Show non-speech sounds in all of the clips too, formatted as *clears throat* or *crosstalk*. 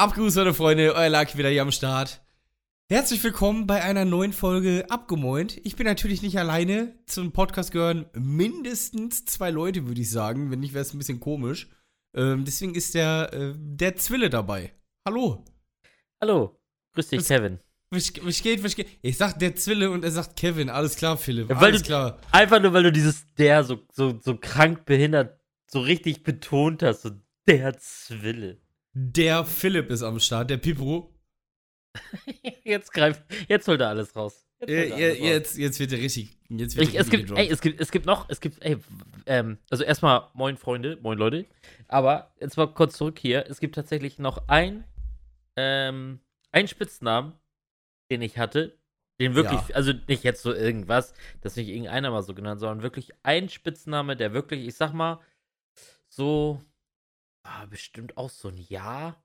Abgrüß, meine Freunde, euer Lucky wieder hier am Start. Herzlich willkommen bei einer neuen Folge Abgemoint. Ich bin natürlich nicht alleine. Zum Podcast gehören mindestens zwei Leute, würde ich sagen. Wenn nicht, wäre es ein bisschen komisch. Ähm, deswegen ist der, äh, der Zwille dabei. Hallo. Hallo. Grüß dich, Was- Kevin. Was, was geht, was geht? Ich sag der Zwille und er sagt Kevin. Alles klar, Philipp. Ja, Alles du- klar. Einfach nur, weil du dieses der so, so, so krank behindert so richtig betont hast. So der Zwille. Der Philipp ist am Start, der Pipro. *laughs* Jetzt greift, jetzt holt er alles raus. Jetzt, holt er Äh, alles raus. jetzt, jetzt wird er richtig. Jetzt wird Ich, es gibt, ey, es gibt, es gibt noch, es gibt, ey, ähm, also erstmal moin Freunde, moin Leute, aber jetzt mal kurz zurück hier. Es gibt tatsächlich noch ein, ähm, einen Spitznamen, den ich hatte, den wirklich, Ja. also nicht jetzt so irgendwas, das nicht irgendeiner mal so genannt, sondern wirklich ein Spitzname, der wirklich, ich sag mal, so, ah, bestimmt auch so ein Jahr,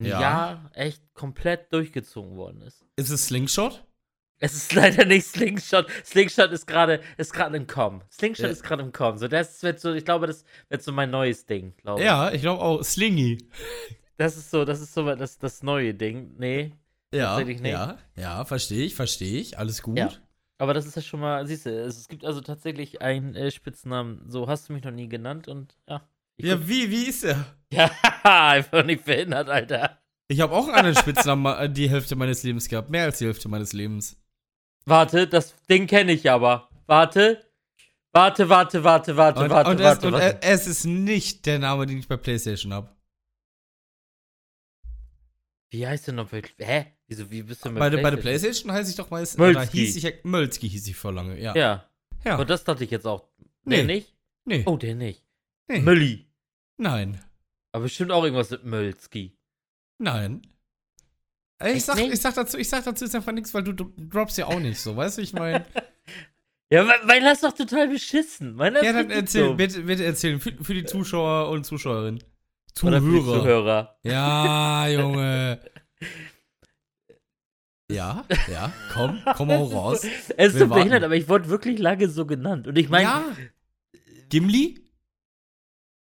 ein Ja. Jahr echt komplett durchgezogen worden ist. Ist es Slingshot? Es ist *laughs* leider nicht Slingshot. Slingshot ist gerade ist gerade im Kommen. Slingshot Ja. ist gerade im Kommen. So das wird so, ich glaube, das wird so mein neues Ding, glaube ich. Ja, ich glaube auch. Slingy. Das ist so, das ist so das, das neue Ding. Nee, Ja, ja, ja, verstehe ich, verstehe ich. Alles gut. Ja. aber das ist ja schon mal, siehst du, es, es gibt also tatsächlich einen äh, Spitznamen. So hast du mich noch nie genannt und ja. Ich Ja, wie, wie ist er? ja, *laughs* einfach nicht behindert, Alter. Ich habe auch einen Spitznamen äh, die Hälfte meines Lebens gehabt. Mehr als die Hälfte meines Lebens. Warte, das Ding kenne ich aber. Warte. Warte, warte, warte, warte, Und, warte, und, es, warte, und warte. er- es ist nicht der Name, den ich bei PlayStation habe. Wie heißt der noch? Hä? Wieso, wie bist du mit Bei, der- bei der PlayStation? PlayStation heiße ich doch meist. Mölzki. Oder hieß ich. Mölzki hieß ich vor lange, ja. Ja. Ja. Und das dachte ich jetzt auch. Nee. Der nicht? nee. Oh, der nicht. nee. Mölli. Nein. Aber bestimmt auch irgendwas mit Mölski. Nein. Ey, Ich sag, nicht? ich, sag dazu, ich sag dazu jetzt einfach nichts, weil du, du droppst ja auch nicht so, weißt du, ich meine. *laughs* Ja, weil, weil das doch total beschissen. Das ja, dann erzähl, dumm. bitte, bitte erzählen. Für, für die Zuschauer und Zuschauerinnen. Oder für die Zuhörer. Zuhörer. Ja, *laughs* Junge. Ja, ja, komm, komm auch raus. Es ist so behindert, aber ich wurde wirklich lange so genannt. Und ich meine, ja. Gimli?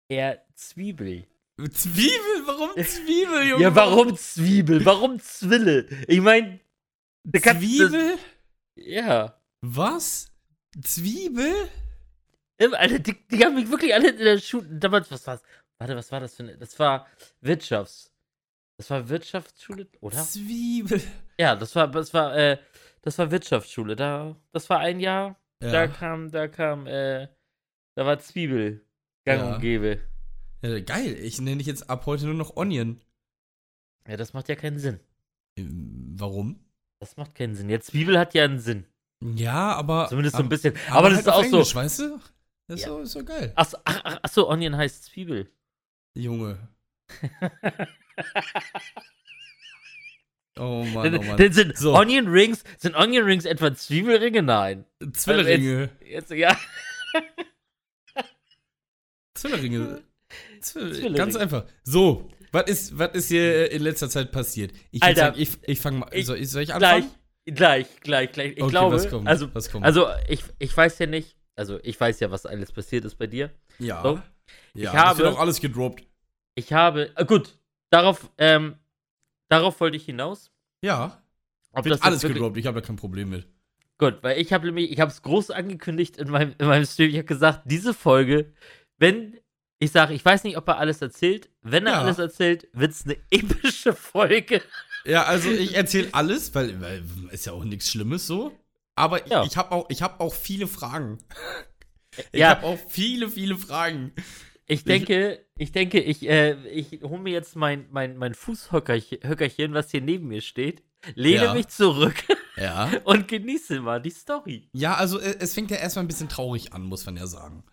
eher Zwiebel. Zwiebel? Warum *laughs* Zwiebel, Junge? Ja, warum Zwiebel? Warum Zwille? Ich meine, Zwiebel? Ja. Was? Zwiebel? Alter, die, die haben mich wirklich alle in der Schule. Damals, was war's? Warte, was war das für eine? Das war Wirtschafts. Das war Wirtschaftsschule, oder? Zwiebel. Ja, das war, das war, äh, das war Wirtschaftsschule. Da, das war ein Jahr. Da Ja. kam, da kam, äh, da war Zwiebel. Gang Ja. und gäbe. Ja. Geil, ich nenne dich jetzt ab heute nur noch Onion. Ja, das macht ja keinen Sinn. Ähm, Warum? Das macht keinen Sinn. Ja, Zwiebel hat ja einen Sinn. Ja, aber. Zumindest so ein aber, bisschen. Aber, das halt ist auch Englisch, so. weißt du? Das ist, Ja. so, ist so geil. Achso, ach, ach, ach so, Onion heißt Zwiebel. Junge. *laughs* Oh Mann, oh Mann. denn sind So. Onion Rings, sind Onion Rings etwa Zwiebelringe? Nein. Zwilleringe. Jetzt, ja. Zwilleringe. *laughs* Zwill Zwilleringe. Ganz einfach. So, was ist, was ist hier in letzter Zeit passiert? Ich Alter, sagen, ich, ich fange mal. ich- soll, ich, soll ich Gleich, anfangen? gleich, gleich, gleich. Ich Okay, glaube, was kommt? also, also ich, ich weiß ja nicht, also ich weiß ja, was alles passiert ist bei dir. ja. so. ja, Ich habe- auch alles gedroppt. Ich habe, äh, gut, darauf, ähm, darauf wollte ich hinaus. Ja, Ob das alles wirklich- gedroppt. Ich habe da kein Problem mit. Gut, weil ich habe nämlich, ich habe es groß angekündigt in meinem, in meinem Stream. Ich habe gesagt, diese Folge, wenn ich sage, ich weiß nicht, ob er alles erzählt, wenn er Ja. alles erzählt, wird es eine epische Folge. Ja, *laughs* also ich erzähle alles, weil, weil ist ja auch nichts Schlimmes so. Aber Ja. ich, ich habe auch, ich hab auch viele Fragen. Ich Ja. habe auch viele, viele Fragen. Ich denke, ich denke, ich, äh, ich hole mir jetzt mein, mein, mein Fußhöckerchen, Höckerchen, was hier neben mir steht, lehne Ja. mich zurück *laughs* Ja. und genieße mal die Story. Ja, also äh, es fängt ja erstmal ein bisschen traurig an, muss man ja sagen.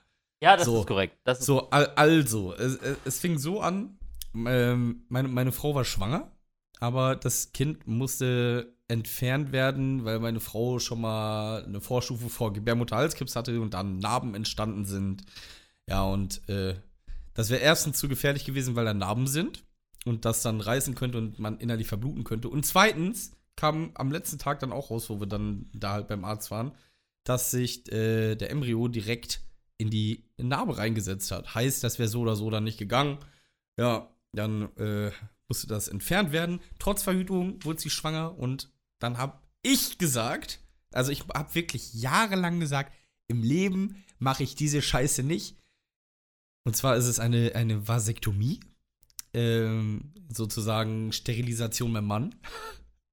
Ja, das So. ist korrekt. Das ist, So, al- also, es, es- es fing so an, ähm, meine, meine Frau war schwanger, aber das Kind musste entfernt werden, weil meine Frau schon mal eine Vorstufe vor Gebärmutterhalskrebs hatte und dann Narben entstanden sind. Ja, und äh, das wäre erstens zu gefährlich gewesen, weil da Narben sind und das dann reißen könnte und man innerlich verbluten könnte. Und zweitens kam am letzten Tag dann auch raus, wo wir dann da halt beim Arzt waren, dass sich äh, der Embryo direkt in die Narbe reingesetzt hat. Heißt, das wäre so oder so dann nicht gegangen. Ja, dann äh, musste das entfernt werden. Trotz Verhütung wurde sie schwanger und dann habe ich gesagt, also ich habe wirklich jahrelang gesagt, im Leben mache ich diese Scheiße nicht. Und zwar ist es eine, eine Vasektomie. Ähm, sozusagen Sterilisation beim Mann. *laughs*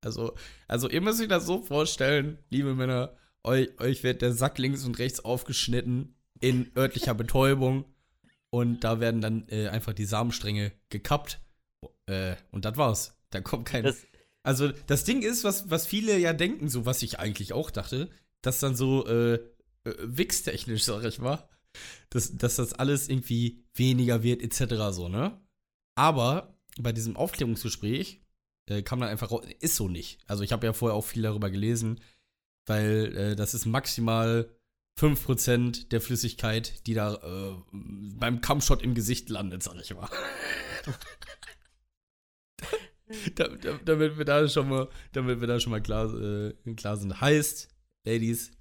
Also, also ihr müsst euch das so vorstellen, liebe Männer, euch, euch wird der Sack links und rechts aufgeschnitten in örtlicher Betäubung. Und da werden dann äh, einfach die Samenstränge gekappt. Äh, und das war's. Da kommt kein. Das, also, das Ding ist, was, was viele ja denken, so was ich eigentlich auch dachte, dass dann so äh, äh, wichstechnisch, sag ich mal, dass, dass das alles irgendwie weniger wird, etc. so, ne? Aber bei diesem Aufklärungsgespräch äh, kam dann einfach raus, ist so nicht. Also, ich habe ja vorher auch viel darüber gelesen, weil äh, das ist maximal 5% der Flüssigkeit, die da äh, beim Kampfshot im Gesicht landet, sag ich mal. *laughs* da, da, damit wir da schon mal, damit wir da schon mal klar, äh, klar sind. Heißt, Ladies,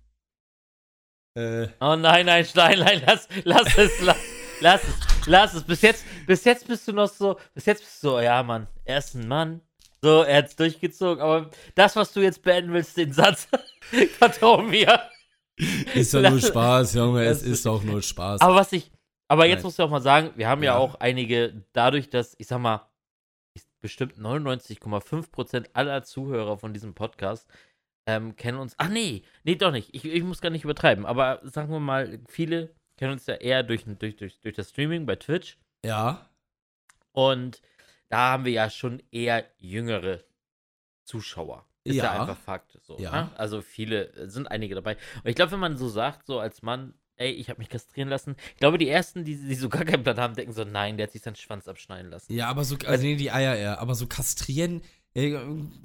äh, oh nein, nein, nein, nein, lass, lass es, lass, lass es, lass es. Bis jetzt, bis jetzt bist du noch so, bis jetzt bist du so, ja, Mann, er ist ein Mann. So, er hat's durchgezogen, aber das, was du jetzt beenden willst, den Satz, *laughs* vertrau mir. *laughs* ist doch nur Spaß, Junge, es ist doch nur Spaß. Aber was ich, aber jetzt Nein. musst du auch mal sagen, wir haben ja, Ja. auch einige, dadurch, dass, ich sag mal, ich- bestimmt 99,5% aller Zuhörer von diesem Podcast ähm, kennen uns. Ach nee, nee, doch nicht. Ich, ich muss gar nicht übertreiben. Aber sagen wir mal, viele kennen uns ja eher durch, durch, durch, durch das Streaming bei Twitch. ja, Und da haben wir ja schon eher jüngere Zuschauer. Ist ja, Ja. einfach Fakt. So, Ja. ne? Also viele, äh, sind einige dabei. Und ich glaube, wenn man so sagt, so als Mann, ey, ich habe mich kastrieren lassen, ich glaube, die ersten, die, die so gar keinen Plan haben, denken so, nein, der hat sich seinen Schwanz abschneiden lassen. ja, aber so, also nee, die Eier eher, aber so kastrieren, ey,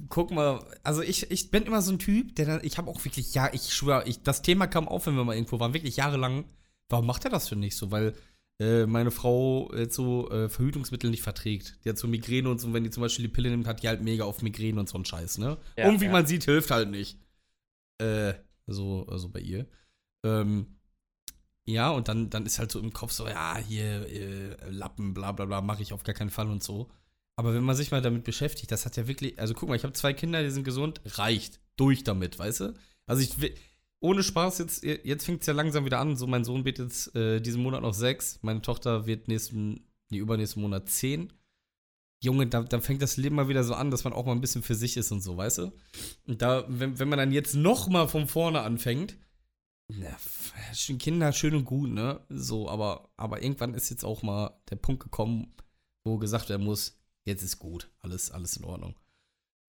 guck mal, also ich, ich bin immer so ein Typ, der dann, ich habe auch wirklich, ja, ich schwöre, ich, das Thema kam auf, wenn wir mal irgendwo waren, wirklich jahrelang, warum macht er das für nicht so, weil äh, meine Frau jetzt so äh, Verhütungsmittel nicht verträgt. Die hat so Migräne und so, und wenn die zum Beispiel die Pille nimmt, hat die halt mega auf Migräne und so einen Scheiß, ne? Ja, und wie ja. man sieht, hilft halt nicht. Äh, so, also bei ihr. Ähm, ja, und dann, dann ist halt so im Kopf so, ja, hier, äh, Lappen, bla bla bla, mache ich auf gar keinen Fall und so. Aber wenn man sich mal damit beschäftigt, das hat ja wirklich, also guck mal, ich habe zwei Kinder, die sind gesund, reicht. Durch damit, weißt du? Also ich will, ohne Spaß, jetzt, jetzt fängt es ja langsam wieder an. So, mein Sohn wird jetzt äh, diesen Monat noch sechs, meine Tochter wird nächsten, nee, übernächsten Monat zehn. Junge, da, da fängt das Leben mal wieder so an, dass man auch mal ein bisschen für sich ist und so, weißt du? Und da, wenn, wenn man dann jetzt noch mal von vorne anfängt, na, Kinder, schön und gut, ne? So, aber, aber irgendwann ist jetzt auch mal der Punkt gekommen, wo gesagt werden muss, jetzt ist gut, alles, alles in Ordnung.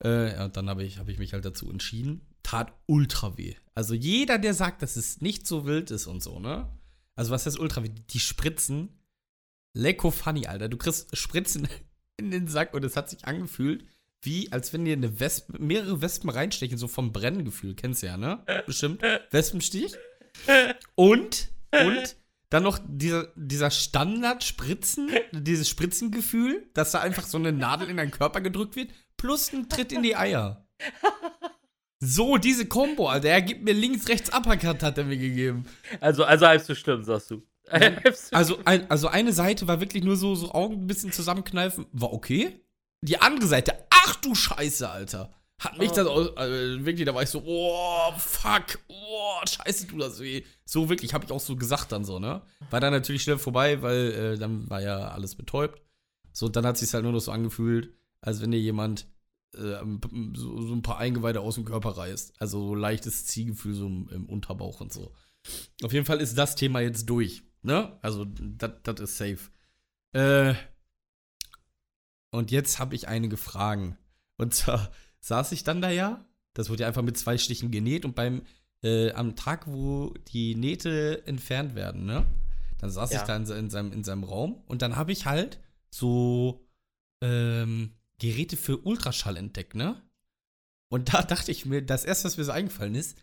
Äh, ja, dann habe ich, hab ich mich halt dazu entschieden. Tat ultra weh. Also jeder, der sagt, dass es nicht so wild ist und so, ne? Also was heißt ultra weh? Die Spritzen, lecko funny, Alter. Du kriegst Spritzen *laughs* in den Sack und es hat sich angefühlt, wie als wenn dir eine Wespe, mehrere Wespen reinstechen, so vom Brenngefühl. Kennst du ja, ne? Bestimmt. Wespenstich. Und, und dann noch dieser, dieser Standard-Spritzen, dieses Spritzengefühl, dass da einfach so eine Nadel in deinen Körper gedrückt wird, plus ein Tritt in die Eier. So, diese Kombo, Alter. Er gibt mir links, rechts Uppercut, hat er mir gegeben. Also, also halb so schlimm, sagst du. *laughs* Also, ein, also eine Seite war wirklich nur so, so Augen ein bisschen zusammenkneifen, war okay. Die andere Seite, ach du Scheiße, Alter. Hat mich Oh. das aus, also wirklich, da war ich so, oh, fuck, oh, scheiße, tut das weh. So wirklich, habe ich auch so gesagt dann so, ne? War dann natürlich schnell vorbei, weil äh, dann war ja alles betäubt. So, und dann hat sich halt nur noch so angefühlt, als wenn dir jemand äh, so, so ein paar Eingeweide aus dem Körper reißt. Also so leichtes Ziehgefühl so im, im Unterbauch und so. Auf jeden Fall ist das Thema jetzt durch, ne? Also, das ist safe. Äh, und jetzt habe ich einige Fragen. Und zwar *laughs* saß ich dann da ja, das wurde ja einfach mit zwei Stichen genäht und beim, äh, am Tag, wo die Nähte entfernt werden, ne? Dann saß Ja. ich da in, in, seinem, in seinem Raum und dann habe ich halt so ähm, Geräte für Ultraschall entdeckt, ne? Und da *laughs* dachte ich mir, das erste, was mir so eingefallen ist,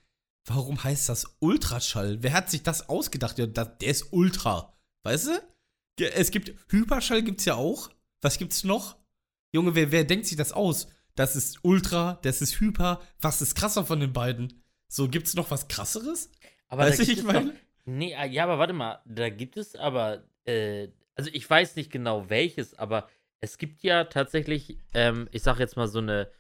warum heißt das Ultraschall? Wer hat sich das ausgedacht? Ja, der ist Ultra. Weißt du? Es gibt Hyperschall gibt's ja auch. Was gibt's noch? Junge, wer, wer denkt sich das aus? Das ist Ultra, das ist Hyper. Was ist krasser von den beiden? So, gibt's noch was krasseres? Aber Weißt da ich meine? Nee, ah, ja, aber warte mal, da gibt es aber, äh, also ich weiß nicht genau welches, aber es gibt ja tatsächlich, ähm, ich sag jetzt mal so eine,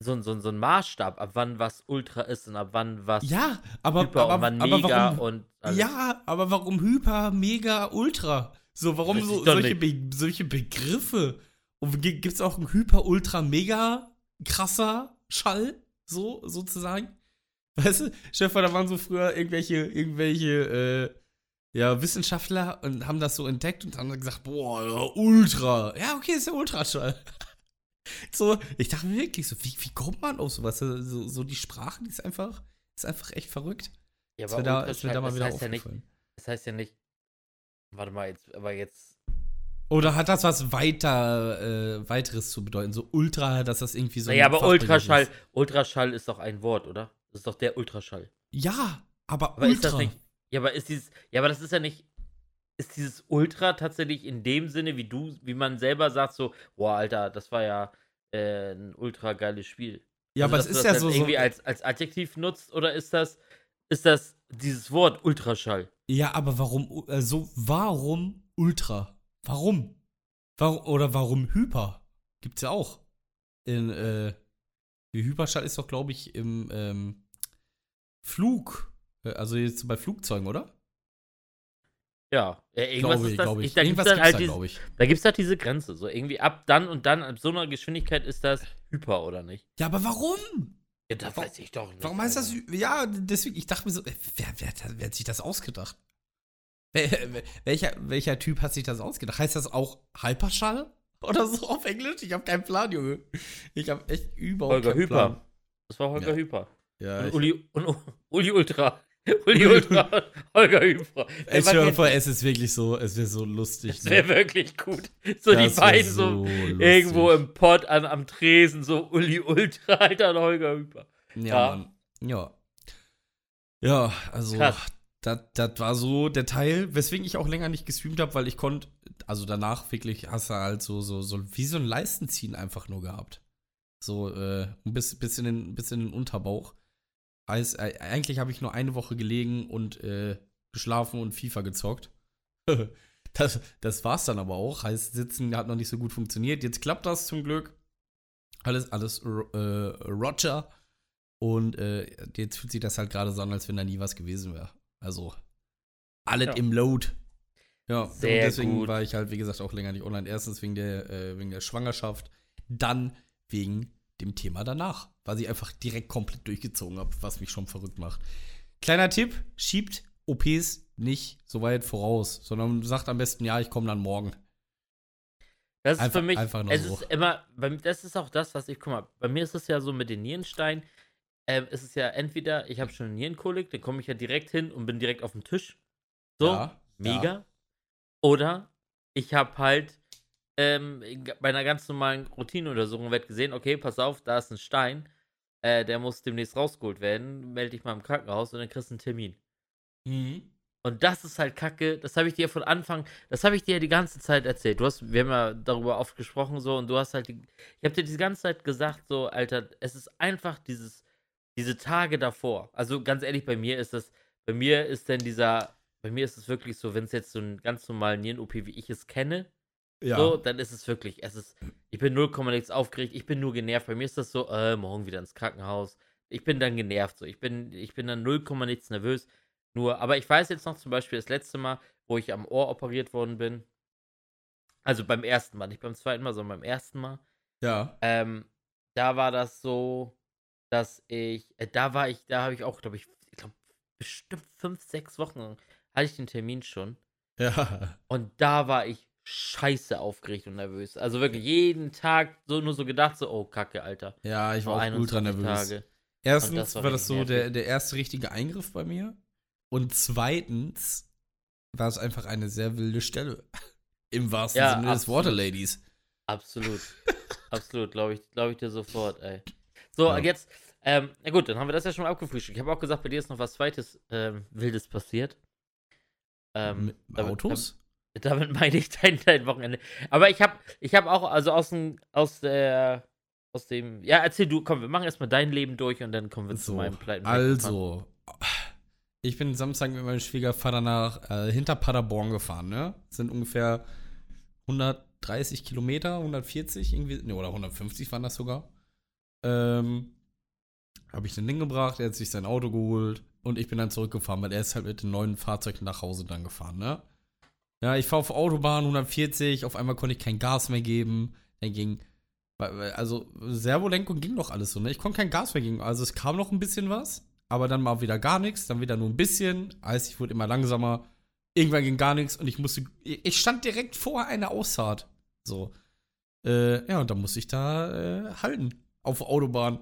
so, so, so ein Maßstab, ab wann was Ultra ist und ab wann was Ja, aber, Hyper aber, und wann aber Mega warum, und alles. Ja, aber warum Hyper, Mega, Ultra? So, warum so, solche, Be solche Begriffe? Und gibt es auch einen Hyper, Ultra, Mega krasser Schall? So, sozusagen? *laughs* Weißt du, Stefan, da waren so früher irgendwelche, irgendwelche, äh, ja, Wissenschaftler und haben das so entdeckt und haben dann gesagt, boah, ja, Ultra. Ja, okay, ist der Ultraschall. *laughs* so, ich dachte mir wirklich so, wie, wie kommt man auf sowas? So, so die Sprache, die ist einfach, ist einfach echt verrückt. Ja, mir da, ist mir da mal das wieder heißt ja nicht, das heißt ja nicht, warte mal, jetzt, aber jetzt, Oder hat das was weiter, äh, weiteres zu bedeuten? So Ultra, dass das irgendwie so. naja, aber Ultraschall, ist. Ultraschall ist doch ein Wort, oder? Das ist doch der Ultraschall. Ja, aber, Aber Ultra. ist das nicht, ja, aber ist dieses, ja, aber das ist ja nicht, ist dieses Ultra tatsächlich in dem Sinne, wie du, wie man selber sagt, so, boah, Alter, das war ja äh, ein ultra geiles Spiel. ja, aber Also, es dass ist ja so. dann so irgendwie als, als Adjektiv nutzt oder ist das, ist das dieses Wort Ultraschall? ja, aber warum, äh, so, warum Ultra? Warum? Warum? Oder warum Hyper? Gibt's ja auch. In, äh, Hyperschall ist doch, glaube ich, im, ähm, Flug. Äh, Also jetzt bei Flugzeugen, oder? Ja, ja irgendwas Glaube ich, ist das. glaube ich. da gibt Irgendwas es gibt's halt da, diese, ich. da gibt's halt diese Grenze. So irgendwie ab dann und dann, ab so einer Geschwindigkeit ist das Hyper oder nicht? Ja, aber warum? Ja, das Warum- weiß ich doch nicht. Warum heißt das? Ja, deswegen, ich dachte mir so, äh, wer, wer, hat- wer hat sich das ausgedacht? *laughs* Welcher, welcher Typ hat sich das ausgedacht? Heißt das auch Hyperschall? *laughs* Oder so auf Englisch? Ich habe keinen Plan, Junge. Ich habe echt überhaupt Holger keinen Plan. Hyper. Das war Holger Ja. Hyper. Ja, Und ich, Uli, und Uli Ultra. *laughs* Uli Ultra, Holger. Ey, ich höre vor, es ist wirklich so, es wäre so lustig. Das wäre wirklich gut. So die Das wär beiden so, lustig. irgendwo im Pott an, am Tresen, so Uli Ultra, *laughs* Alter, und Holger Hyper. Ja, Ja. Ja. Ja, also, das war so der Teil, weswegen ich auch länger nicht gestreamt habe, weil ich konnte, also danach wirklich hast du halt so, so, so wie so ein Leistenziehen einfach nur gehabt. So, äh, ein bisschen, bisschen, in, bisschen in den Unterbauch. Heißt, äh, eigentlich habe ich nur eine Woche gelegen und äh, geschlafen und FIFA gezockt. *laughs* das, das war's dann aber auch. Heißt, sitzen hat noch nicht so gut funktioniert. Jetzt klappt das zum Glück. Alles, alles äh, Roger. Und äh, jetzt fühlt sich das halt gerade so an, als wenn da nie was gewesen wäre. Also, alles Ja. im Load. Ja, Sehr und deswegen gut. war ich halt, wie gesagt, auch länger nicht online. Erstens wegen der, äh, wegen der Schwangerschaft, dann wegen dem Thema danach, weil ich einfach direkt komplett durchgezogen habe, was mich schon verrückt macht. Kleiner Tipp: schiebt OPs nicht so weit voraus, sondern sagt am besten, ja, ich komme dann morgen. Das ist Einfach- für mich, einfach nur es so. ist immer, das ist auch das, was ich, guck mal, bei mir ist es ja so mit den Nierensteinen, ist es ja entweder, ich habe schon eine Nierenkolik, dann komme ich ja direkt hin und bin direkt auf dem Tisch. So, ja, mega. Ja. Oder ich habe halt ähm, bei einer ganz normalen Routineuntersuchung wird gesehen, okay, pass auf, da ist ein Stein, äh, der muss demnächst rausgeholt werden, melde dich mal im Krankenhaus und dann kriegst du einen Termin. Mhm. Und das ist halt Kacke. Das habe ich dir von Anfang, das habe ich dir die ganze Zeit erzählt. Du hast, wir haben ja darüber oft gesprochen so und du hast halt, die, ich habe dir die ganze Zeit gesagt so, Alter, es ist einfach dieses, diese Tage davor. Also ganz ehrlich, bei mir ist das, bei mir ist denn dieser, bei mir ist es wirklich so, wenn es jetzt so ein ganz normalen Nieren-OP, wie ich es kenne, Ja. so, dann ist es wirklich, es ist, ich bin 0,6 aufgeregt, ich bin nur genervt. Bei mir ist das so, äh, morgen wieder ins Krankenhaus. Ich bin dann genervt, so. Ich bin, ich bin dann 0, nichts nervös. Nur, aber ich weiß jetzt noch zum Beispiel das letzte Mal, wo ich am Ohr operiert worden bin. Also beim ersten Mal, nicht beim zweiten Mal, sondern beim ersten Mal. ja. Ähm, da war das so, dass ich, äh, da war ich, da habe ich auch, glaube ich, ich glaube, bestimmt fünf, sechs Wochen hatte ich den Termin schon. Ja. Und da war ich scheiße aufgeregt und nervös. Also wirklich jeden Tag so nur so gedacht, so, oh Kacke, Alter. Ja, ich war auch ultra 21 nervös. Tage. Erstens das war, war das so der, der erste richtige Eingriff bei mir. Und zweitens war es einfach eine sehr wilde Stelle. *laughs* Im wahrsten Ja, Sinne des absolut. Wortes, Ladies. Absolut. *laughs* Absolut, glaube ich, glaube ich dir sofort, ey. So, Ja. jetzt, ähm, na gut, dann haben wir das ja schon mal abgefrühstückt. Ich habe auch gesagt, bei dir ist noch was zweites ähm, Wildes passiert. Ähm, Autos? Damit, meine ich dein, dein Wochenende. Aber ich habe ich hab auch, also aus dem, aus der, aus dem, ja, erzähl du, komm, wir machen erstmal dein Leben durch und dann kommen wir zu So, meinem Pleiten. also, ich bin Samstag mit meinem Schwiegervater nach äh, hinter Paderborn gefahren, ne? Das sind ungefähr 130 Kilometer, 140 irgendwie, ne, oder 150 waren das sogar. Ähm, habe ich den Ding gebracht, er hat sich sein Auto geholt und ich bin dann zurückgefahren, weil er ist halt mit dem neuen Fahrzeug nach Hause dann gefahren, ne? Ja, ich fahre auf Autobahn 140, auf einmal konnte ich kein Gas mehr geben. Dann ging, also Servolenkung ging doch alles so, ne? Ich konnte kein Gas mehr geben. Also es kam noch ein bisschen was, aber dann mal wieder gar nichts, dann wieder nur ein bisschen. Also ich wurde immer langsamer. Irgendwann ging gar nichts und ich musste, ich stand direkt vor einer Ausfahrt. So. Äh, ja, und dann musste ich da äh, halten. Auf Autobahn.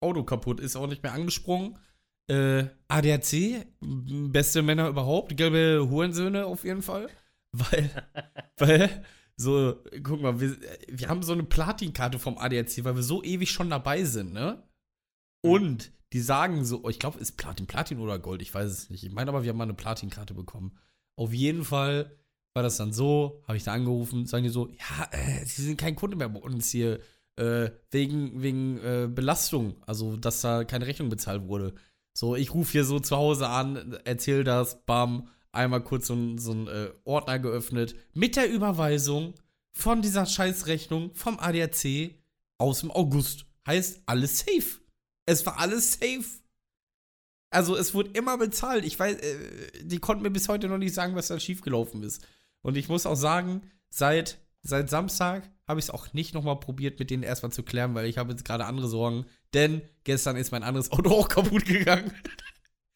Auto kaputt, ist auch nicht mehr angesprungen. Äh, ADAC, beste Männer überhaupt, gelbe Hurensöhne auf jeden Fall. Weil, *laughs* weil, so, guck mal, wir, wir haben so eine Platinkarte vom ADAC, weil wir so ewig schon dabei sind, ne? Und die sagen so, ich glaube, ist Platin, Platin oder Gold, ich weiß es nicht. Ich meine aber, wir haben mal eine Platinkarte bekommen. Auf jeden Fall war das dann so, habe ich da angerufen, sagen die so, ja, äh, sie sind kein Kunde mehr bei uns hier, äh, wegen, wegen äh, Belastung, also dass da keine Rechnung bezahlt wurde. So, ich rufe hier so zu Hause an, erzähl das, bam, einmal kurz so, ein, so einen äh, Ordner geöffnet mit der Überweisung von dieser Scheißrechnung vom ADAC aus dem August. Heißt, alles safe. Es war alles safe. Also es wurde immer bezahlt. Ich weiß, äh, die konnten mir bis heute noch nicht sagen, was da schiefgelaufen ist. Und ich muss auch sagen, seit, seit Samstag habe ich es auch nicht nochmal probiert, mit denen erstmal zu klären, weil ich habe jetzt gerade andere Sorgen. Denn gestern ist mein anderes Auto *laughs* auch kaputt gegangen.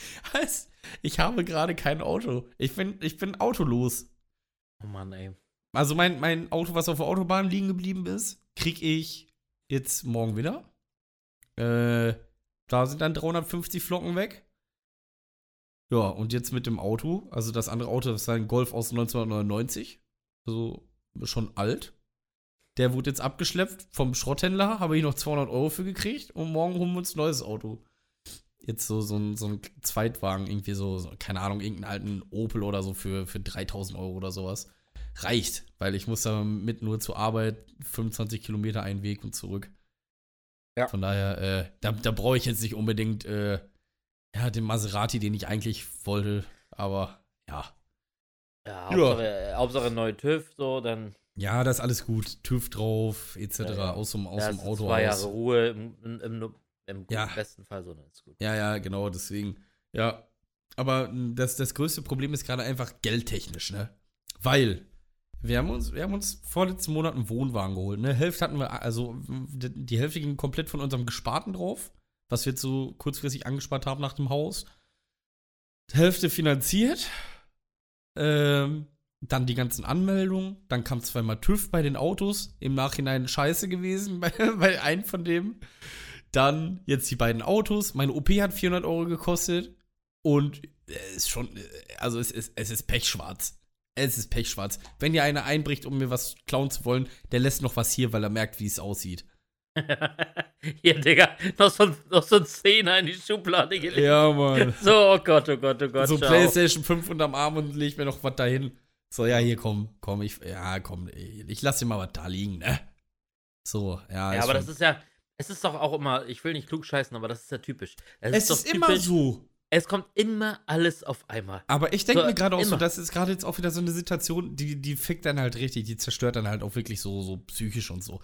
*laughs* heißt, ich habe gerade kein Auto. Ich bin, ich bin autolos. Oh Mann, ey. Also mein, mein Auto, was auf der Autobahn liegen geblieben ist, krieg ich jetzt morgen wieder. Äh, da sind dann 350 Flocken weg. Ja, und jetzt mit dem Auto, also das andere Auto, das ist ein Golf aus 1999. Also schon alt. Der wurde jetzt abgeschleppt vom Schrotthändler, habe ich noch 200 Euro für gekriegt und morgen holen wir uns ein neues Auto jetzt so, so, ein, so ein Zweitwagen, irgendwie so, so, keine Ahnung, irgendeinen alten Opel oder so für, für 3000 Euro oder sowas. Reicht, weil ich muss damit nur zur Arbeit 25 Kilometer einen Weg und zurück. Ja. Von daher, äh, da, da brauche ich jetzt nicht unbedingt äh, ja, den Maserati, den ich eigentlich wollte, aber ja. Ja, Hauptsache, ja. Hauptsache neue TÜV, so, dann. Ja, das ist alles gut. TÜV drauf, etc. Ja. Aus, dem, aus dem Auto zwei Jahre Ruhe im, im, im im ja. besten Fall so, dann ist gut. Ja, ja, genau, deswegen. Ja. Aber das, das größte Problem ist gerade einfach geldtechnisch, ne? Weil wir haben uns, wir haben uns vorletzten Monat einen Wohnwagen geholt, ne? Hälfte hatten wir, also die Hälfte ging komplett von unserem Gesparten drauf, was wir jetzt so kurzfristig angespart haben nach dem Haus. Hälfte finanziert. Ähm, dann die ganzen Anmeldungen. Dann kam zweimal TÜV bei den Autos. Im Nachhinein scheiße gewesen *laughs* bei, bei einem von dem. Dann jetzt die beiden Autos. Meine OP hat 400 Euro gekostet. Und es ist schon, also es ist, es ist pechschwarz. Es ist pechschwarz. Wenn dir einer einbricht, um mir was klauen zu wollen, der lässt noch was hier, weil er merkt, wie es aussieht. *laughs* Hier, Digga, noch so, noch so ein Zehner in die Schublade gelegt. Ja, Mann. *laughs* So, oh Gott, oh Gott, oh Gott. So ciao. Playstation 5 unterm Arm und leg mir noch was dahin. So, ja, hier, komm, komm, ich, ja, komm, ich lass dir mal was da liegen, ne? So, ja. Ja, aber das ist ja, es ist doch auch immer, ich will nicht klug scheißen, aber das ist ja typisch. Es, es ist, ist immer so. Es kommt immer alles auf einmal. Aber ich denke so, mir gerade auch immer. so, das ist gerade jetzt auch wieder so eine Situation, die, die fickt dann halt richtig, die zerstört dann halt auch wirklich so, so psychisch und so.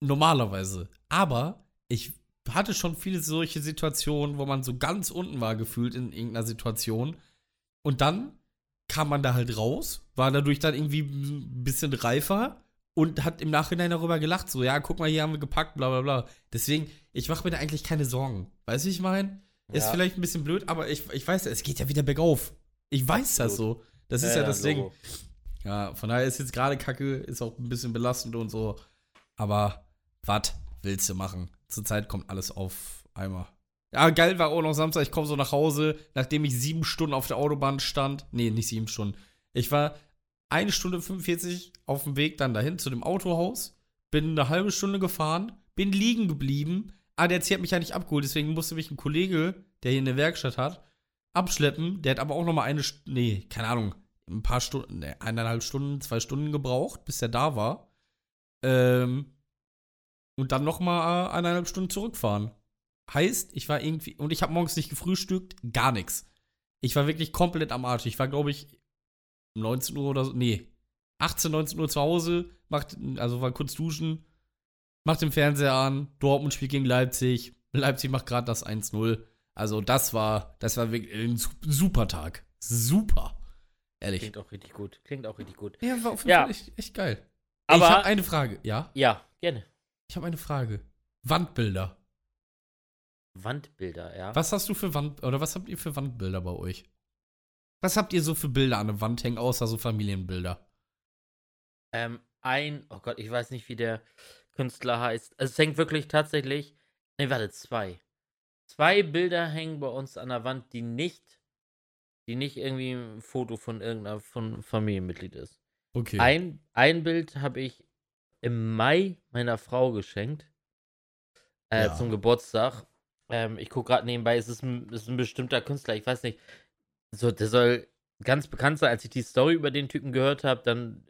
Normalerweise. Aber ich hatte schon viele solche Situationen, wo man so ganz unten war, gefühlt in irgendeiner Situation. Und dann kam man da halt raus, war dadurch dann irgendwie ein bisschen reifer und hat im Nachhinein darüber gelacht, so, ja, guck mal, hier haben wir gepackt, bla bla bla. Deswegen, ich mache mir da eigentlich keine Sorgen. Weißt du, wie ich meine? Ist ja. vielleicht ein bisschen blöd, aber ich, ich weiß, es geht ja wieder bergauf. Ich weiß das so. Das ist ja, ja das ja, Ding. Ja, von daher ist jetzt gerade Kacke, ist auch ein bisschen belastend und so. Aber was willst du machen? Zurzeit kommt alles auf einmal. Ja, geil war auch noch Samstag, ich komme so nach Hause, nachdem ich sieben Stunden auf der Autobahn stand. Nee, nicht sieben Stunden. Ich war eine Stunde 45 auf dem Weg dann dahin zu dem Autohaus, bin eine halbe Stunde gefahren, bin liegen geblieben. Ah, der hat mich ja nicht abgeholt, deswegen musste mich ein Kollege, der hier eine Werkstatt hat, abschleppen. Der hat aber auch noch mal eine, nee, keine Ahnung, ein paar Stunden, nee, eineinhalb Stunden, zwei Stunden gebraucht, bis er da war. Ähm, und dann noch mal äh, eineinhalb Stunden zurückfahren. Heißt, ich war irgendwie, und ich habe morgens nicht gefrühstückt, gar nichts. Ich war wirklich komplett am Arsch. Ich war, glaube ich, 19 Uhr oder so, nee, 18, 19 Uhr zu Hause, macht, also war kurz duschen, macht den Fernseher an, Dortmund spielt gegen Leipzig, Leipzig macht gerade das 1-0. Also das war, das war wirklich ein su- super Tag. Super. Ehrlich. Klingt auch richtig gut. Klingt auch richtig gut. Ja, war auf jeden Ja. Fall echt, echt geil. Aber- ich habe eine Frage. Ja, Ja, gerne. ich habe eine Frage. Wandbilder. Wandbilder, ja. Was hast du für Wand oder was habt ihr für Wandbilder bei euch? Was habt ihr so für Bilder an der Wand hängen, außer so Familienbilder? Ähm, ein, oh Gott, ich weiß nicht, wie der Künstler heißt. Also es hängt wirklich tatsächlich, ne, warte, zwei. Zwei Bilder hängen bei uns an der Wand, die nicht, die nicht irgendwie ein Foto von irgendeiner von Familienmitglied ist. Okay. Ein, ein Bild habe ich im Mai meiner Frau geschenkt. Äh, Ja. Zum Geburtstag. Ähm, ich gucke gerade nebenbei, es ist, ein, es ist ein bestimmter Künstler, ich weiß nicht. So, der soll ganz bekannt sein. Als ich die Story über den Typen gehört habe, dann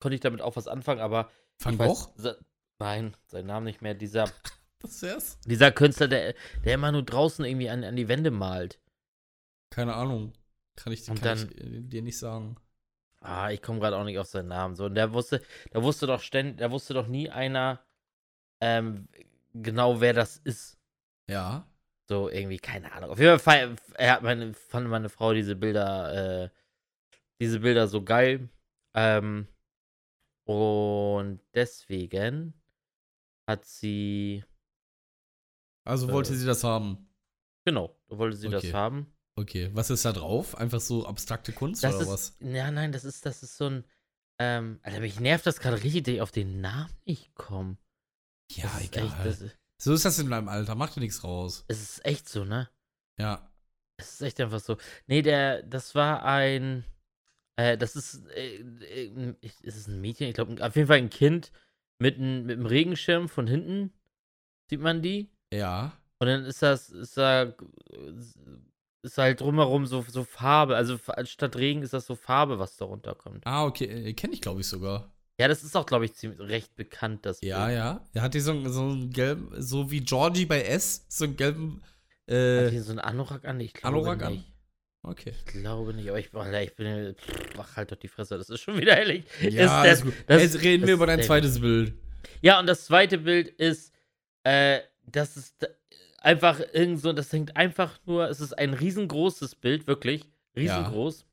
konnte ich damit auch was anfangen, aber. Van Gogh? nein, sein Name nicht mehr. Dieser, *laughs* Das wär's? dieser Künstler, der, der immer nur draußen irgendwie an, an die Wände malt. Keine Ahnung. Kann ich, kann dann- ich äh, dir nicht sagen. Ah, ich komme gerade auch nicht auf seinen Namen. So, und der wusste, da wusste doch ständig, da wusste doch nie einer ähm, genau, wer das ist. Ja. So irgendwie, keine Ahnung. Auf jeden Fall er hat meine, fand meine Frau diese Bilder, äh, diese Bilder so geil. Ähm, und deswegen hat sie, Also wollte Äh. sie das haben. genau, wollte sie Okay. das haben. Okay. Was ist da drauf? Einfach so abstrakte Kunst Das oder ist, was? ja, nein, das ist, das ist so ein, ähm, Alter, mich nervt das gerade richtig, dass ich auf den Namen nicht komme. Ja, das egal. Echt, das, so ist das in meinem Alter. Macht dir nichts raus. es ist echt so, ne? Ja. Es ist echt einfach so. Nee, der, das war ein, äh, das ist, äh, äh, ist es ein Mädchen? Ich glaube, auf jeden Fall ein Kind mit, einem mit einem Regenschirm von hinten. Sieht man die? Ja. Und dann ist das, ist da, ist halt drumherum so, so Farbe. Also statt Regen ist das so Farbe, was da runterkommt. Ah, okay. Äh, Kenne ich, glaube ich, sogar. Ja, das ist auch, glaube ich, ziemlich recht bekannt, das Ja, Bild. ja. Er hat hier so, einen- so einen gelben, so wie Georgie bei S, so einen gelben. Hat Äh, hier so einen Anorak an? Ich glaube Anorak an? nicht. okay. Ich glaube nicht, aber ich, Alter, ich bin, ja- pff, mach halt doch die Fresse, das ist schon wieder hellig. Ja, ist ist gut. das- Jetzt reden das wir über dein zweites Bild. Ja, und das zweite Bild ist, äh, das ist äh, einfach irgend so, das hängt einfach nur, es ist ein riesengroßes Bild, wirklich, riesengroß.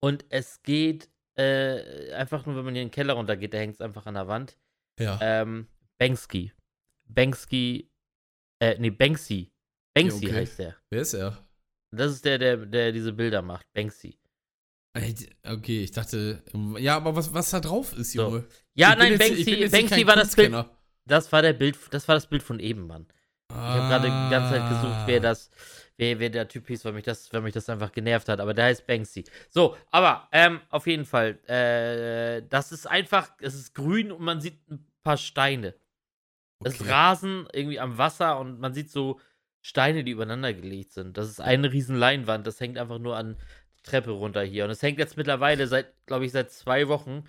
Und es geht äh, einfach nur, wenn man hier in den Keller runtergeht, da hängt es einfach an der Wand. Ja. Ähm, Banksy. Banksy, äh, nee, Banksy. Banksy okay. heißt der. Wer ist er? Das ist der, der, der diese Bilder macht, Banksy. Ey, Okay, ich dachte. Ja, aber was, was da drauf ist, So. Junge? Ja, Ich nein, Banksy, jetzt Banksy war das Bild. Das war der Bild, das war das Bild von eben, Mann. Ich habe gerade die ganze Zeit gesucht, Ah. wer das, wer, wer der Typ hieß, weil mich das, weil mich das einfach genervt hat. Aber der heißt Banksy. So, aber ähm, auf jeden Fall, äh, das ist einfach, es ist grün und man sieht ein paar Steine. Es ist. Rasen irgendwie am Wasser und man sieht so Steine, die übereinander gelegt sind. Das ist eine riesen Leinwand. Das hängt einfach nur an die Treppe runter hier. Und es hängt jetzt mittlerweile seit, glaube ich, seit zwei Wochen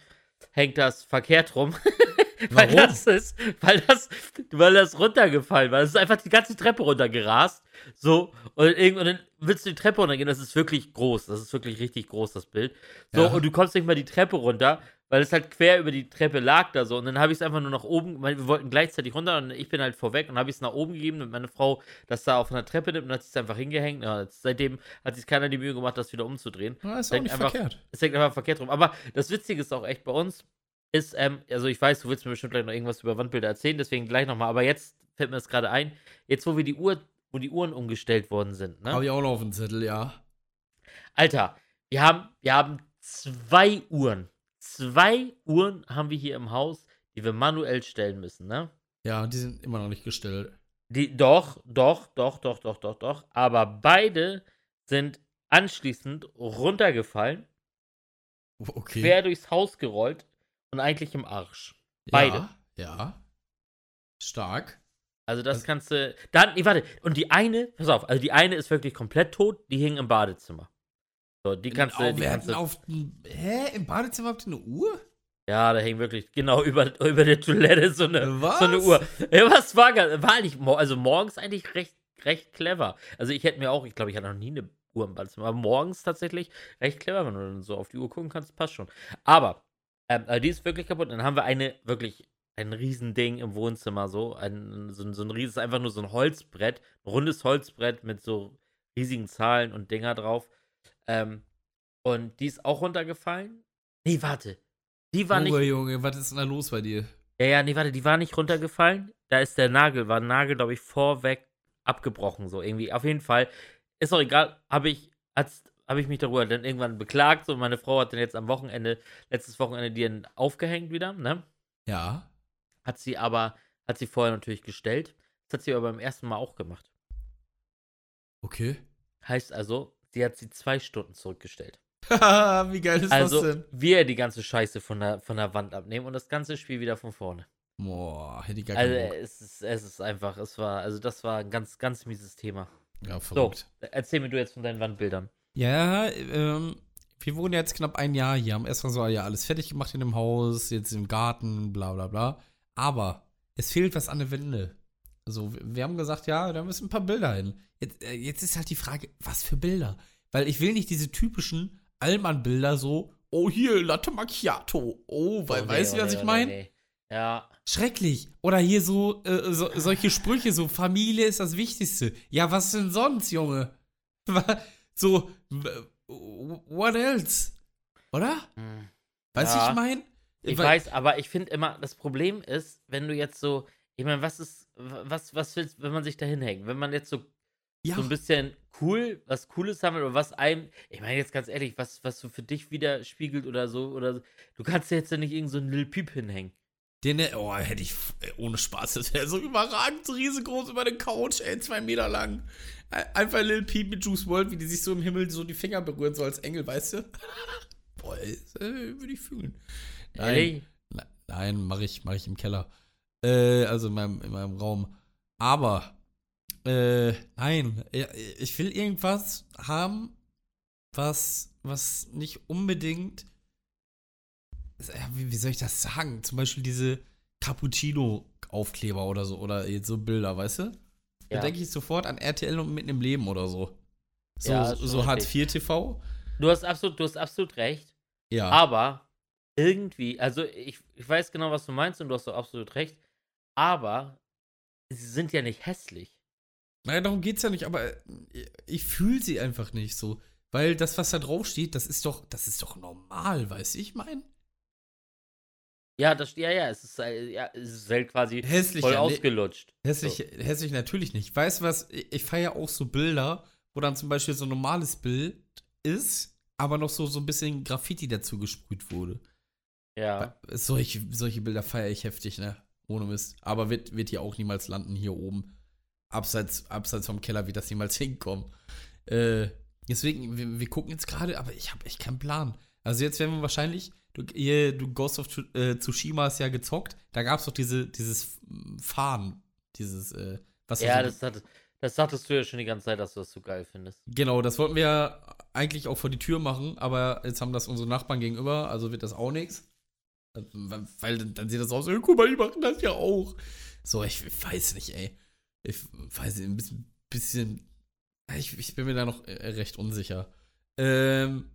hängt das verkehrt rum. *laughs* weil Warum? das ist, weil das, weil das runtergefallen war. Es ist einfach die ganze Treppe runtergerast. So, und irgendwann dann willst du die Treppe runtergehen. Das ist wirklich groß. Das ist wirklich richtig groß, das Bild. So, Ja. und du kommst nicht mal die Treppe runter, weil es halt quer über die Treppe lag da so. Und dann habe ich es einfach nur nach oben, weil wir wollten gleichzeitig runter und ich bin halt vorweg und habe es nach oben gegeben und meine Frau das da auf einer Treppe nimmt und hat es einfach hingehängt. Ja, seitdem hat sich keiner die Mühe gemacht, das wieder umzudrehen. Ja, ist auch nicht einfach- verkehrt. Es hängt einfach verkehrt rum. Aber das Witzige ist auch echt bei uns, ist, ähm, also ich weiß, du willst mir bestimmt gleich noch irgendwas über Wandbilder erzählen, deswegen gleich nochmal. Aber jetzt fällt mir das gerade ein, jetzt wo wir die Uhr, wo die Uhren umgestellt worden sind, ne? Habe ich auch noch auf dem Zettel, ja. Alter, wir haben, wir haben zwei Uhren. Zwei Uhren haben wir hier im Haus, die wir manuell stellen müssen, ne? Ja, die sind immer noch nicht gestellt. Die, doch, doch, doch, doch, doch, doch, doch. Aber beide sind anschließend runtergefallen, Okay. quer durchs Haus gerollt und eigentlich im Arsch. beide. Ja, ja. Stark. Also das Also- kannst du. Dann, nee, warte. Und die eine, pass auf, also die eine ist wirklich komplett tot, die hing im Badezimmer. So, die kannst du. Die wir kannst du auf. Hä? Im Badezimmer habt ihr eine Uhr? ja, da hing wirklich genau über, über der Toilette so eine, Was? so eine Uhr. Ja, was war, gar- war mor- also morgens eigentlich recht, recht clever. Also ich hätte mir auch, ich glaube, ich hatte noch nie eine Uhr im Badezimmer, aber morgens tatsächlich recht clever, wenn du dann so auf die Uhr gucken kannst, passt schon. Aber, Ähm, die ist wirklich kaputt. Dann haben wir eine, wirklich ein Riesending im Wohnzimmer, so. Ein, so, so ein riesiges, einfach nur so ein Holzbrett, ein rundes Holzbrett mit so riesigen Zahlen und Dinger drauf. Ähm, und die ist auch runtergefallen. Nee, warte. Die war Junge, nicht. Junge, was ist denn da los bei dir? Ja, ja, nee, warte, die war nicht runtergefallen. Da ist der Nagel, war ein Nagel, glaube ich, vorweg abgebrochen, so irgendwie. Auf jeden Fall. Ist auch egal, habe ich, als habe ich mich darüber dann irgendwann beklagt. So, meine Frau hat dann jetzt am Wochenende, letztes Wochenende, die dann aufgehängt wieder, ne? Ja. Hat sie aber, hat sie vorher natürlich gestellt. Das hat sie aber beim ersten Mal auch gemacht. Okay. Heißt also, sie hat sie zwei Stunden zurückgestellt. *laughs* Wie geil ist also, das denn? wir die ganze Scheiße von der, von der Wand abnehmen und das ganze Spiel wieder von vorne. Boah, hätte ich gar Also, es ist, es ist einfach, es war, also, das war ein ganz, ganz mieses Thema. Ja, So, verrückt. erzähl mir du jetzt von deinen Wandbildern. Ja, ähm, wir wohnen jetzt knapp ein Jahr hier, haben erstmal so ja alles fertig gemacht in dem Haus, jetzt im Garten, bla bla bla. Aber es fehlt was an der Wände. Also, wir- haben gesagt, ja, da müssen ein paar Bilder hin. Jetzt, äh, jetzt ist halt die Frage, was für Bilder? Weil ich will nicht diese typischen Allmann-Bilder so, oh hier, Latte Macchiato. Oh, weil, Oh, nee, weißt du, oh, was nee, ich oh, meine? nee. Ja, Schrecklich. Oder hier so, äh, so, solche Sprüche, so Familie ist das Wichtigste. Ja, was denn sonst, Junge? *laughs* So, what else? Oder? hm. Weißt du, Ja. ich meine? ich weiß, aber ich finde immer, das Problem ist, wenn du jetzt so, ich meine, was ist, was, was willst, wenn man sich da hinhängt? Wenn man jetzt so, Ja, so ein bisschen cool, was Cooles haben will oder was einem, ich meine jetzt ganz ehrlich, was, was so für dich widerspiegelt oder so, oder so, du kannst ja jetzt ja nicht irgend so einen Lil Peep hinhängen. den, äh, oh, hätte ich, äh, ohne Spaß, das wäre so überragend, riesengroß über der Couch, ey, zwei Meter lang. Einfach Lil Peep mit Juice World, wie die sich so im Himmel so die Finger berühren, so als Engel, weißt du? *laughs* Boah, das, äh, würde ich fühlen. Nein. Ne- Nein, mache ich, mach ich im Keller. Äh, also in meinem, in meinem Raum. Aber, äh, nein, ich will irgendwas haben, was, was nicht unbedingt, wie, wie soll ich das sagen? Zum Beispiel diese Cappuccino-Aufkleber oder so, oder jetzt so Bilder, weißt du? Da Ja. denke ich sofort an RTL und mitten im Leben oder so. So, Ja, so Hartz. IV TV. Du hast absolut, du hast absolut recht. Ja. Aber irgendwie, also ich, ich weiß genau, was du meinst und du hast auch absolut recht. Aber sie sind ja nicht hässlich. Naja, darum geht's ja nicht, aber äh, ich fühle sie einfach nicht so. Weil das, was da drauf steht, das ist doch, das ist doch normal, weißt du, ich mein? Ja, das, ja, ja, es ist, äh, ja, es ist halt quasi Hässlich, voll ja, nee, ausgelutscht. hässlich, hässlich natürlich nicht. Weißt du was, ich, ich feiere auch so Bilder, wo dann zum Beispiel so ein normales Bild ist, aber noch so, so ein bisschen Graffiti dazu gesprüht wurde. Ja. Solche, solche Bilder feiere ich heftig, ne? Ohne Mist. Aber wird, wird hier auch niemals landen, hier oben. Abseits, abseits vom Keller wird das niemals *laughs* hinkommen. Äh, deswegen, wir, wir gucken jetzt gerade, aber ich habe echt keinen Plan. Also jetzt werden wir wahrscheinlich, du, hier, du Ghost of äh, Tsushima hast ja gezockt, da gab es doch diese, dieses Fahren, dieses, äh, was Ja, das, hat, das sagtest du ja schon die ganze Zeit, dass du das so geil findest. Genau, das wollten wir ja eigentlich auch vor die Tür machen, aber jetzt haben das unsere Nachbarn gegenüber, also wird das auch nichts. Weil dann, sieht das aus, ey, guck mal, die machen das ja auch. So, ich weiß nicht, ey. Ich weiß nicht, ein bisschen, bisschen ich, ich bin mir da noch äh, recht unsicher. Ähm,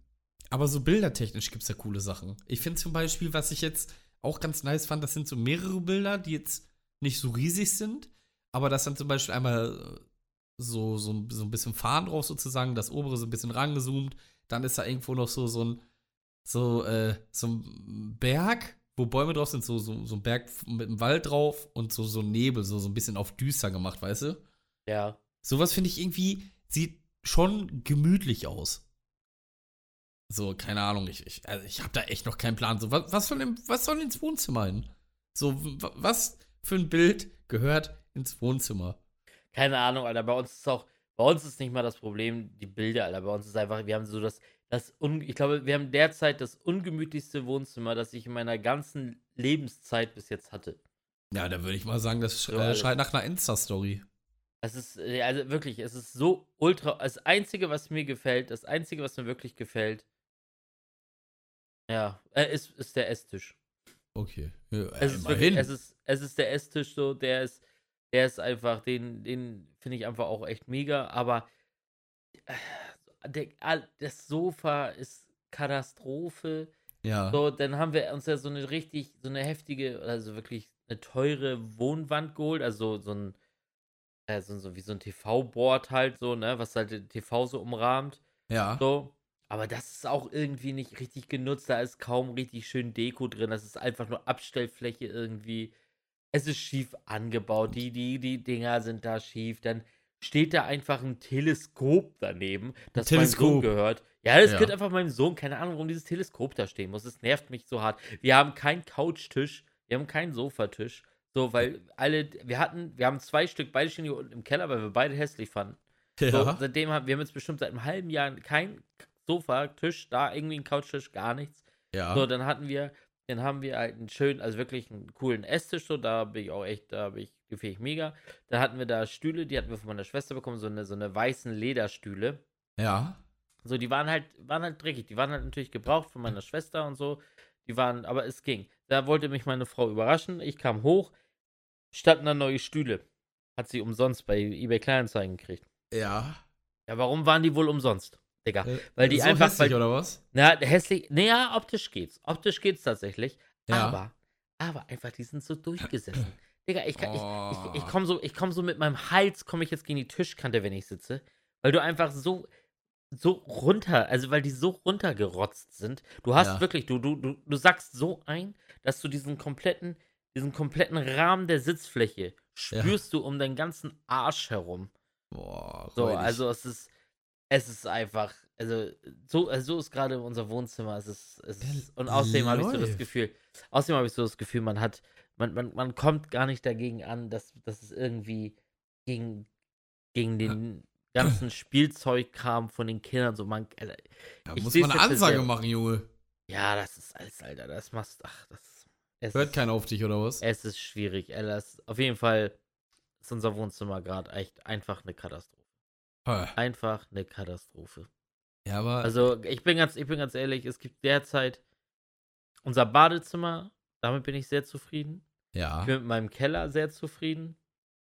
aber so bildertechnisch gibt es ja coole Sachen. Ich finde zum Beispiel, was ich jetzt auch ganz nice fand, das sind so mehrere Bilder, die jetzt nicht so riesig sind, aber das dann zum Beispiel einmal äh, so, so, so ein bisschen Fahren drauf sozusagen, das obere so ein bisschen rangezoomt, dann ist da irgendwo noch so, so ein, so, äh, so ein Berg, wo Bäume drauf sind, so, so, so ein Berg mit einem Wald drauf und so, so Nebel, so, so ein bisschen auf düster gemacht, weißt du? Ja. Sowas finde ich irgendwie, sieht schon gemütlich aus. So, keine Ahnung, ich, ich, also ich habe da echt noch keinen Plan. So, was, was, soll im, was soll ins Wohnzimmer hin? So, was für ein Bild gehört ins Wohnzimmer? Keine Ahnung, Alter. Bei uns ist auch, bei uns ist nicht mal das Problem die Bilder, Alter. Bei uns ist einfach, wir haben so das, das un, ich glaube, wir haben derzeit das ungemütlichste Wohnzimmer, das ich in meiner ganzen Lebenszeit bis jetzt hatte. Ja, da würde ich mal sagen, das äh, schreit nach einer Insta-Story. Es ist, äh, also wirklich, es ist so ultra. Das Einzige, was mir gefällt, das Einzige, was mir wirklich gefällt, ja, äh, ist, ist der Esstisch. Okay. Ja, Es ist wirklich, es ist, es ist der Esstisch so, der ist, der ist einfach, den, den finde ich einfach auch echt mega, aber äh, der, das Sofa ist Katastrophe. Ja. So, dann haben wir uns ja so eine richtig, so eine heftige, also wirklich eine teure Wohnwand geholt, also so ein, äh, so, so wie so ein TV-Board halt so, ne, was halt den TV so umrahmt. Ja. So. Aber das ist auch irgendwie nicht richtig genutzt. Da ist kaum richtig schön Deko drin. Das ist einfach nur Abstellfläche irgendwie. Es ist schief angebaut. Die, die, die Dinger sind da schief. Dann steht da einfach ein Teleskop daneben, das Teleskop. meinem Sohn gehört. Ja, das Ja. gehört einfach meinem Sohn. Keine Ahnung, warum dieses Teleskop da stehen muss. Es nervt mich so hart. Wir haben keinen Couchtisch. Wir haben keinen Sofatisch. So, weil alle, wir hatten, wir haben zwei Stück, beide stehen hier unten im Keller, weil wir beide hässlich fanden. So, Ja. seitdem haben wir haben jetzt bestimmt seit einem halben Jahr kein Sofa-Tisch, da irgendwie ein Couchtisch, gar nichts. Ja. So, dann hatten wir, dann haben wir halt einen schönen, also wirklich einen coolen Esstisch, so, da bin ich auch echt, da bin ich, gefühle ich mega. Dann hatten wir da Stühle, die hatten wir von meiner Schwester bekommen, so eine, so eine weißen Lederstühle. Ja. So, die waren halt, waren halt dreckig, die waren halt natürlich gebraucht von meiner Schwester und so. Die waren, aber es ging. Da wollte mich meine Frau überraschen. Ich kam hoch, standen da neue Stühle. Hat sie umsonst bei eBay Kleinanzeigen gekriegt. Ja. Ja, warum waren die wohl umsonst? Digga. Äh, Weil die so einfach- hässlich, weil- oder was? Na, hässlich. Naja, optisch geht's. Optisch geht's tatsächlich. Ja. Aber, aber einfach, die sind so durchgesessen. *clears throat* Digga, ich, kann, ich, Oh. ich, ich komme so, ich komm so mit meinem Hals, komme ich jetzt gegen die Tischkante, wenn ich sitze. Weil du einfach so, so runter, also weil die so runtergerotzt sind. Du hast Ja. wirklich, du, du, du, du sackst so ein, dass du diesen kompletten, diesen kompletten Rahmen der Sitzfläche spürst du um deinen ganzen Arsch herum. Boah, So, also es ist, es ist einfach, also so, also so ist gerade unser Wohnzimmer. Es ist, es ist und außerdem habe ich so das. Gefühl, außerdem habe ich so das Gefühl, man hat, man, man, man kommt gar nicht dagegen an, dass, dass es irgendwie gegen, gegen den ganzen Spielzeugkram von den Kindern so man, Alter, Da ich muss man eine Ansage selber. machen, Junge. ja, das ist alles, Alter, das machst, ach, das, es Hört ist, keiner auf dich, oder was? es ist schwierig, Alter, auf jeden Fall ist unser Wohnzimmer gerade echt einfach eine Katastrophe. Hä. Einfach eine Katastrophe. Ja, aber. Also, ich bin ganz, ich bin ganz ehrlich, es gibt derzeit unser Badezimmer, damit bin ich sehr zufrieden. ja. Ich bin mit meinem Keller sehr zufrieden.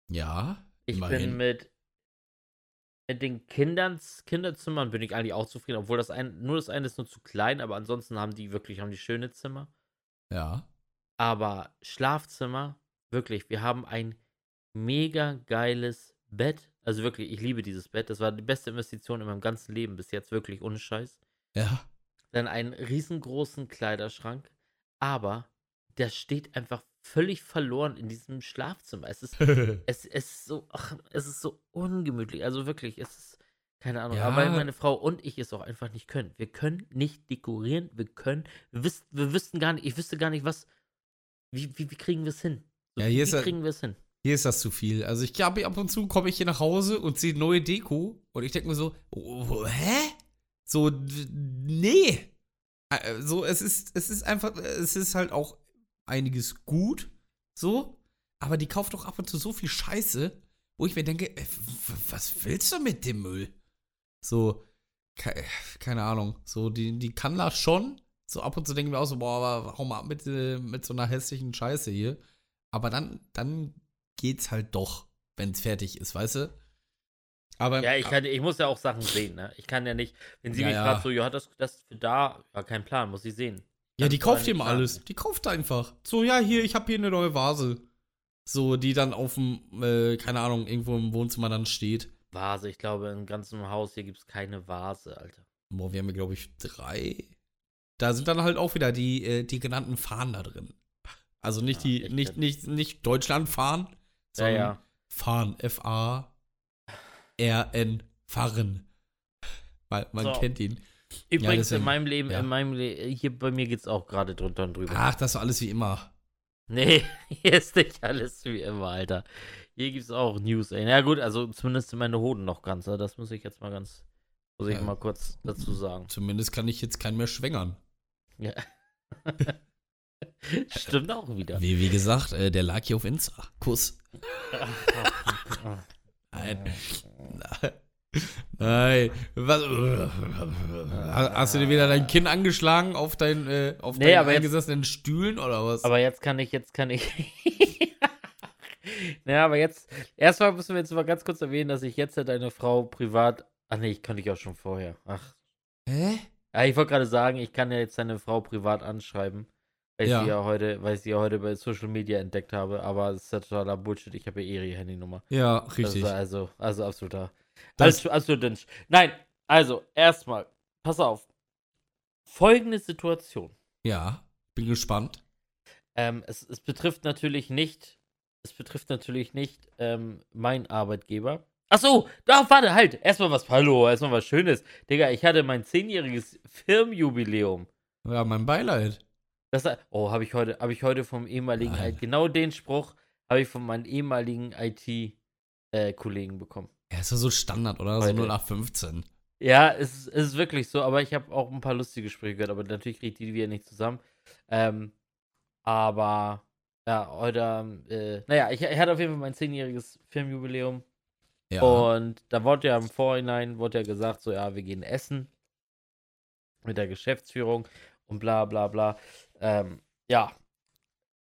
Ja. Ich bin immerhin. mit, mit den Kindern, Kinderzimmern bin ich eigentlich auch zufrieden, obwohl das ein, nur das eine ist nur zu klein, aber ansonsten haben die wirklich, haben die schöne Zimmer. Ja. Aber Schlafzimmer, wirklich, wir haben ein mega geiles Bett. Also wirklich, ich liebe dieses Bett. Das war die beste Investition in meinem ganzen Leben bis jetzt, wirklich ohne Scheiß. Ja. dann einen riesengroßen Kleiderschrank, aber der steht einfach völlig verloren in diesem Schlafzimmer. Es ist, *laughs* es, es ist so, ach, es ist so ungemütlich. Also wirklich, es ist, keine Ahnung, Ja. aber weil meine Frau und ich es auch einfach nicht können. Wir können nicht dekorieren, wir können, wir, wiss, wir wüssten gar nicht, ich wüsste gar nicht, was, wie, wie, wie kriegen wir es hin? So, Ja, wie hier ist wie kriegen wir es hin? Hier ist das zu viel. Also ich glaube, ab und zu komme ich hier nach Hause und sehe neue Deko und ich denke mir so, oh, hä? So, nee. Äh, So, es ist, es ist einfach, es ist halt auch einiges gut, so, aber die kauft doch ab und zu so viel Scheiße, wo ich mir denke, äh, w- was willst du mit dem Müll? So, ke keine Ahnung, so, die, die kann das schon. So ab und zu denken wir auch so, boah, aber hau mal ab mit, äh, mit so einer hässlichen Scheiße hier. Aber dann, dann geht's halt doch, wenn es fertig ist, weißt du? Aber Ja, ich, kann, ich muss ja auch Sachen sehen, ne? Ich kann ja nicht, wenn sie Ja, mich ja. fragt, so, ja, das, das für da, ja, kein Plan, muss ich sehen. ja, die kauft ja sagen. alles. Die kauft einfach. So, ja, hier, ich habe hier eine neue Vase. So, die dann auf dem, äh, keine Ahnung, irgendwo im Wohnzimmer dann steht. Vase, ich glaube, im ganzen Haus hier gibt es keine Vase, Alter. Boah, wir haben hier, glaube ich, drei. Da sind dann halt auch wieder die, äh, die genannten Fahnen da drin. Also nicht Ah, die, nicht, nicht, nicht Deutschland fahren, Ja, sondern ja. Fahren. F-A-R-N. Fahren. Weil man So. kennt ihn. Übrigens, deswegen, in meinem Leben, ja. in meinem Le hier bei mir geht's auch gerade drunter und drüber. Ach, das war alles wie immer. Nee, *laughs* hier ist nicht alles wie immer, Alter. Hier gibt's auch News, ey. Na gut, also zumindest sind meine Hoden noch ganz, ne? das muss ich jetzt mal ganz, muss ich Ja. mal kurz dazu sagen. Zumindest kann ich jetzt keinen mehr schwängern. Ja. *laughs* *laughs* Stimmt auch wieder. Wie, wie gesagt, äh, der lag hier auf Insta. Kuss. Nein. Nein. Was, hast du dir wieder dein Kinn angeschlagen auf, dein, äh, auf Nee, deinen aber jetzt- eingesessenen Stühlen oder was? Aber jetzt kann ich, jetzt kann ich. *laughs* naja, aber jetzt, erstmal müssen wir jetzt mal ganz kurz erwähnen, dass ich jetzt deine Frau privat. Ach nee, ich kannte ich auch schon vorher. Ach, Hä? Ja, ich wollte gerade sagen, ich kann ja jetzt seine Frau privat anschreiben. Weil ich, Ja. sie ja heute, weil ich sie ja heute bei Social Media entdeckt habe, aber es ist ja totaler Bullshit. Ich habe ja eh ihre Handynummer. Ja, richtig. also, also absoluter. Das- Alles, absolut Dünsch. Nein, also, erstmal, pass auf. Folgende Situation. Ja, bin gespannt. Ähm, es, es betrifft natürlich nicht, es betrifft natürlich nicht ähm, mein Arbeitgeber. Ach so, da, warte, halt. Erstmal was, hallo, erstmal was Schönes. Digga, ich hatte mein zehnjähriges Firmenjubiläum. Ja, mein Beileid. Das, oh, habe ich heute, habe ich heute vom ehemaligen, Nein. genau den Spruch habe ich von meinem ehemaligen IT-Kollegen bekommen. Ja, ist ja so Standard, oder? Heute. So 0815. Ja, es, ist- es ist wirklich so, aber ich habe auch ein paar lustige Gespräche gehört, aber natürlich kriege ich die wieder nicht zusammen. Ähm, aber ja, heute, äh, naja, ich, ich hatte auf jeden Fall mein zehnjähriges Firmenjubiläum Ja. und da wurde ja im Vorhinein, wurde ja gesagt, so ja, wir gehen essen mit der Geschäftsführung und bla bla bla. Ähm, ja,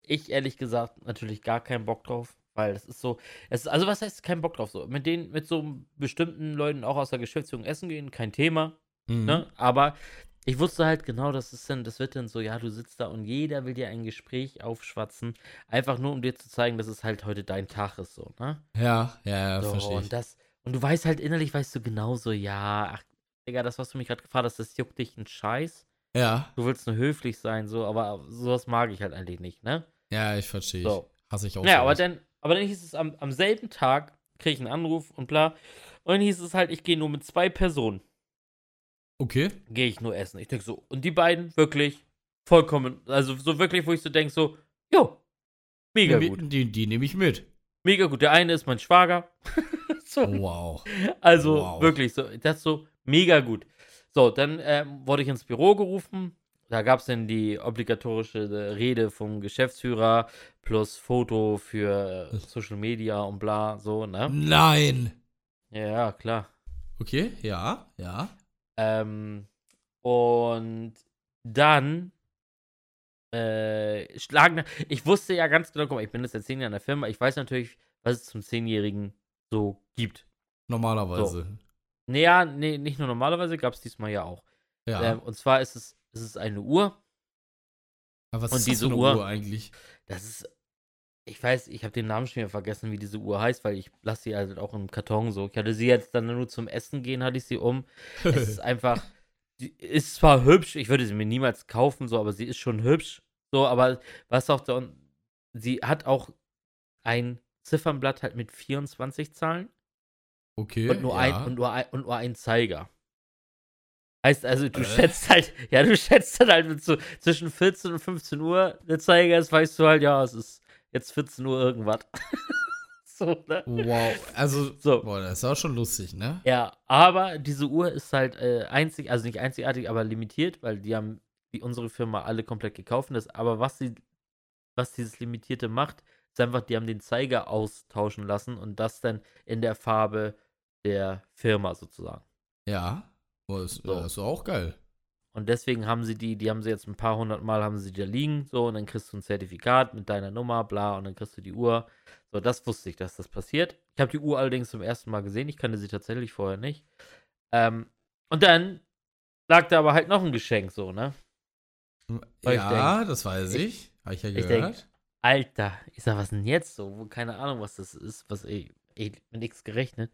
ich ehrlich gesagt natürlich gar keinen Bock drauf, weil das ist so, es ist, also was heißt kein Bock drauf so? Mit denen, mit so bestimmten Leuten auch aus der Geschäftsführung essen gehen, kein Thema, Mhm. ne? Aber ich wusste halt genau, das ist dann, das wird dann so, ja, du sitzt da und jeder will dir ein Gespräch aufschwatzen, einfach nur um dir zu zeigen, dass es halt heute dein Tag ist, so, ne? Ja, ja, ja, So, verstehe und das, und du weißt halt innerlich, weißt du genauso, ja, ach, Digga, das, was du mich gerade gefragt hast, das juckt dich ein Scheiß. Ja, Du willst nur höflich sein, so, aber sowas mag ich halt eigentlich nicht, ne? ja, ich verstehe. So. Hasse ich auch. Ja, aber sowas. dann, aber dann hieß es am, am selben Tag, kriege ich einen Anruf und bla. Und dann hieß es halt, ich gehe nur mit zwei Personen, Okay. gehe ich nur essen. Ich denke so, und die beiden wirklich vollkommen, also so wirklich, wo ich so denke, so, jo, mega die, gut. Die, die nehme ich mit. Mega gut. Der eine ist mein Schwager. *laughs* so, Wow. also wow. wirklich so, das so mega gut. So, dann ähm, wurde ich ins Büro gerufen. Da gab es dann die obligatorische äh, Rede vom Geschäftsführer plus Foto für äh, Social Media und bla, so, ne? Nein. Ja, klar. Okay, ja, ja. Ähm, und dann äh, schlagen. Ich wusste ja ganz genau, guck mal, ich bin jetzt seit zehn Jahren in der Firma. Ich weiß natürlich, was es zum Zehnjährigen so gibt. Normalerweise. Naja, nee, nicht nur normalerweise, gab es diesmal ja auch. Ja. Ähm, und zwar ist es, ist es eine Uhr. Aber was und ist diese eine Uhr- eigentlich? Das ist. Ich weiß, ich habe den Namen schon wieder vergessen, wie diese Uhr heißt, weil ich lasse sie halt auch im Karton so. Ich hatte sie jetzt dann nur zum Essen gehen, hatte ich sie um. Es ist *laughs* einfach, die ist zwar hübsch, ich würde sie mir niemals kaufen, so, aber sie ist schon hübsch. So, aber was auch da, sie hat auch ein Ziffernblatt halt mit 24 Zahlen okay. und, nur ja. ein, und, nur ein, und nur ein Zeiger. Heißt also, du Äh? schätzt halt, *laughs* ja, du schätzt dann halt so zwischen 14 und 15 Uhr der Zeiger ist, weißt du halt, ja, es ist jetzt 14 Uhr irgendwas. *laughs* so, ne? Wow. Also, So. boah, das ist auch schon lustig, ne? Ja, aber diese Uhr ist halt äh, einzig, also nicht einzigartig, aber limitiert, weil die haben wie unsere Firma alle komplett gekauft. Das, aber was sie, was dieses Limitierte macht, ist einfach, die haben den Zeiger austauschen lassen und das dann in der Farbe der Firma sozusagen. Ja. Das, So. das ist auch geil. Und deswegen haben sie die, die haben sie jetzt ein paar hundert Mal haben sie da liegen, so, und dann kriegst du ein Zertifikat mit deiner Nummer, bla, und dann kriegst du die Uhr. So, das wusste ich, dass das passiert. Ich habe die Uhr allerdings zum ersten Mal gesehen, ich kannte sie tatsächlich vorher nicht. Ähm, und dann lag da aber halt noch ein Geschenk, so, ne? Weil ich Ja, das weiß ich- ich. Habe ich ja ich gehört. denk- Alter, ich sag, was denn jetzt so? Keine Ahnung, was das ist, was ey, ey, mit nichts gerechnet.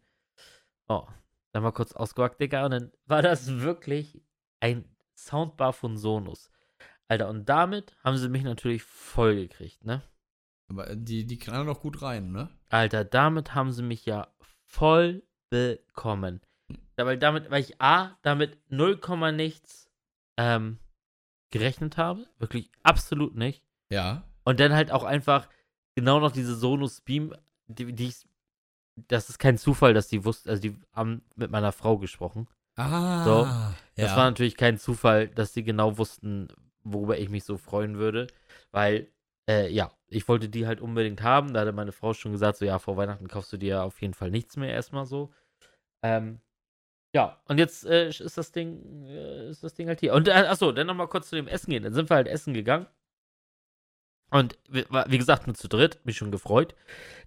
Oh, dann mal kurz ausgewackt, Digga, und dann war das wirklich ein Soundbar von Sonus. Alter, und damit haben sie mich natürlich voll gekriegt, ne? Aber die, die knallen doch gut rein, ne? Alter, damit haben sie mich ja voll bekommen. Ja, weil damit, weil ich A, damit 0, nichts ähm, gerechnet habe. Wirklich absolut nicht. Ja. Und dann halt auch einfach genau noch diese Sonus Beam, die, die ich, das ist kein Zufall, dass die wussten, also die haben mit meiner Frau gesprochen. Ah. So, Das ja. war natürlich kein Zufall, dass die genau wussten, worüber ich mich so freuen würde, weil, äh, ja, ich wollte die halt unbedingt haben. Da hatte meine Frau schon gesagt, so, ja, vor Weihnachten kaufst du dir auf jeden Fall nichts mehr erstmal so. Ähm, ja, und jetzt äh, ist das Ding, äh, ist das Ding halt hier. Und äh, achso, dann nochmal kurz zu dem Essen gehen. Dann sind wir halt essen gegangen. Und wie, gesagt, nur zu dritt, mich schon gefreut.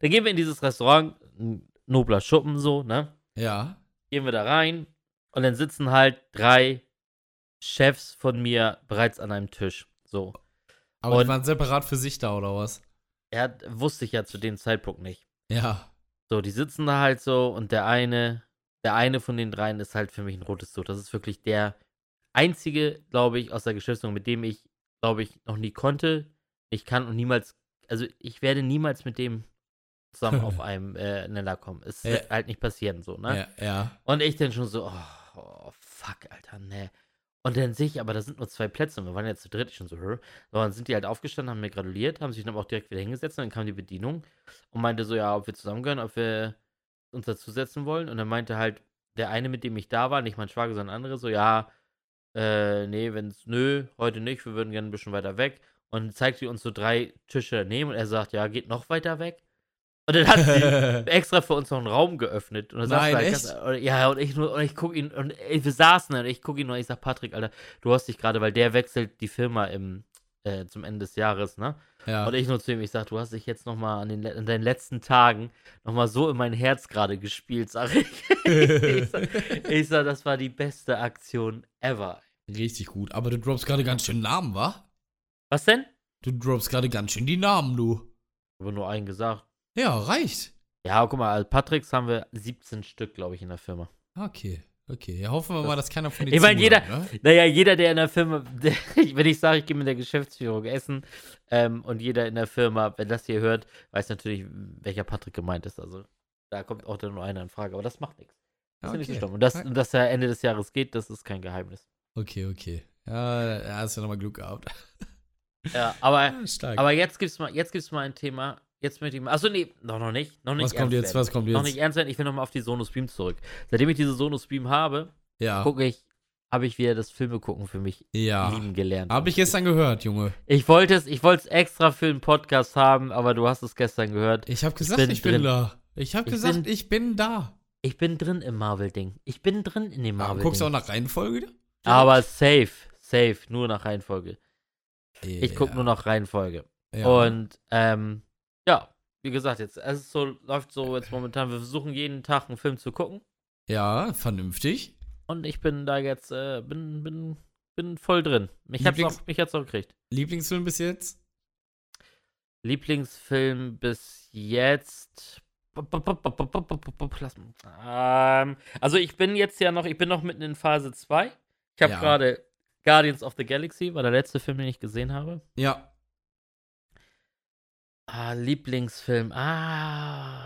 Dann gehen wir in dieses Restaurant, ein nobler Schuppen so, ne? ja. Gehen wir da rein und dann sitzen halt drei Chefs von mir bereits an einem Tisch. So. Aber Und- die waren separat für sich da, oder was? Er hat, wusste ich ja zu dem Zeitpunkt nicht. Ja. So, die sitzen da halt so und der eine, der eine von den dreien ist halt für mich ein rotes Tuch. Das ist wirklich der einzige, glaube ich, aus der Geschäftsführung, mit dem ich, glaube ich, noch nie konnte, nicht kann und niemals, also ich werde niemals mit dem zusammen auf *laughs* einem äh, Nenner kommen. Es Ja. wird halt nicht passieren, so, ne? Ja, ja. Und ich dann schon so, oh, oh fuck, Alter, ne. Und dann sehe ich, aber da sind nur zwei Plätze und wir waren jetzt zu dritt ich schon so, hör. So, dann sind die halt aufgestanden, haben mir gratuliert, haben sich dann aber auch direkt wieder hingesetzt und dann kam die Bedienung und meinte so, ja, ob wir zusammengehören, ob wir uns dazusetzen wollen. Und dann meinte halt der eine, mit dem ich da war, nicht mein Schwager, sondern andere, so, ja, äh, nee, wenn's, nö, heute nicht, wir würden gerne ein bisschen weiter weg. Und zeigt sie uns so drei Tische daneben und er sagt, ja, geht noch weiter weg. Und dann hat sie *laughs* extra für uns noch einen Raum geöffnet. Und dann Nein, halt echt? ganz- ja, und ich nur, und ich guck ihn, und ey, wir saßen und ich guck ihn nur, ich sag, Patrick, Alter, du hast dich gerade, weil der wechselt die Firma im, äh, zum Ende des Jahres, ne? ja. Und ich nur zu ihm, ich sag, du hast dich jetzt nochmal an, den, an deinen letzten Tagen nochmal so in mein Herz gerade gespielt, sag ich. *laughs* ich, sag, ich sag, das war die beste Aktion ever. Richtig gut. Aber du droppst gerade ganz schön Namen, wa? Was denn? Du droppst gerade ganz schön die Namen, du. Aber nur einen gesagt. Ja, reicht. Ja, guck mal, als Patricks haben wir 17 Stück, glaube ich, in der Firma. Okay, okay. Ja, hoffen wir mal, dass keiner von Ich mein, jeder- zuhört, ne? Naja, jeder, der in der Firma, der, *laughs* wenn ich sage, ich gehe mit der Geschäftsführung essen ähm, und jeder in der Firma, wenn das hier hört, weiß natürlich, welcher Patrick gemeint ist. Also da kommt auch dann nur einer in Frage, aber das macht nichts. Das ist ja nicht so Okay. schlimm. Und das, und dass er Ende des Jahres geht, das ist kein Geheimnis. Okay, okay. Ja, da hast du nochmal Glück gehabt. *laughs* Ja, aber, Ja, stark. aber jetzt gibt's mal, jetzt gibt's mal ein Thema. Jetzt möchte ich mal. Achso, nee, noch, noch nicht. Noch nicht was kommt jetzt? werden. Was kommt Noch jetzt? nicht ernst werden. Ich will nochmal auf die Sonos Beam zurück. Seitdem ich diese Sonos Beam habe, Ja. gucke ich, habe ich wieder das Filme gucken für mich Ja. lieben gelernt. Hab ich gestern gehört, Junge. Ich wollte es, ich wollte es extra für den Podcast haben, aber du hast es gestern gehört. Ich hab gesagt, bin ich bin da. Ich hab Ich gesagt, bin- ich bin da. Ich bin drin im Marvel-Ding. Ich bin drin in dem Aber Marvel-Ding. guckst du auch nach Reihenfolge? aber safe, safe, nur nach Reihenfolge. Ich Ja. gucke nur nach Reihenfolge. Ja. Und ähm, ja, wie gesagt, jetzt es so läuft so jetzt momentan. Wir versuchen jeden Tag einen Film zu gucken ja, vernünftig. und ich bin da jetzt äh, bin bin bin voll drin. Mich hat's auch, mich hat's auch gekriegt. Lieblingsfilm bis jetzt? Lieblingsfilm bis jetzt. Ähm, also ich bin jetzt ja noch, ich bin noch mitten in Phase 2. Ich habe Ja. gerade Guardians of the Galaxy, war der letzte Film, den ich gesehen habe. Ja. Ah, Lieblingsfilm. Ah.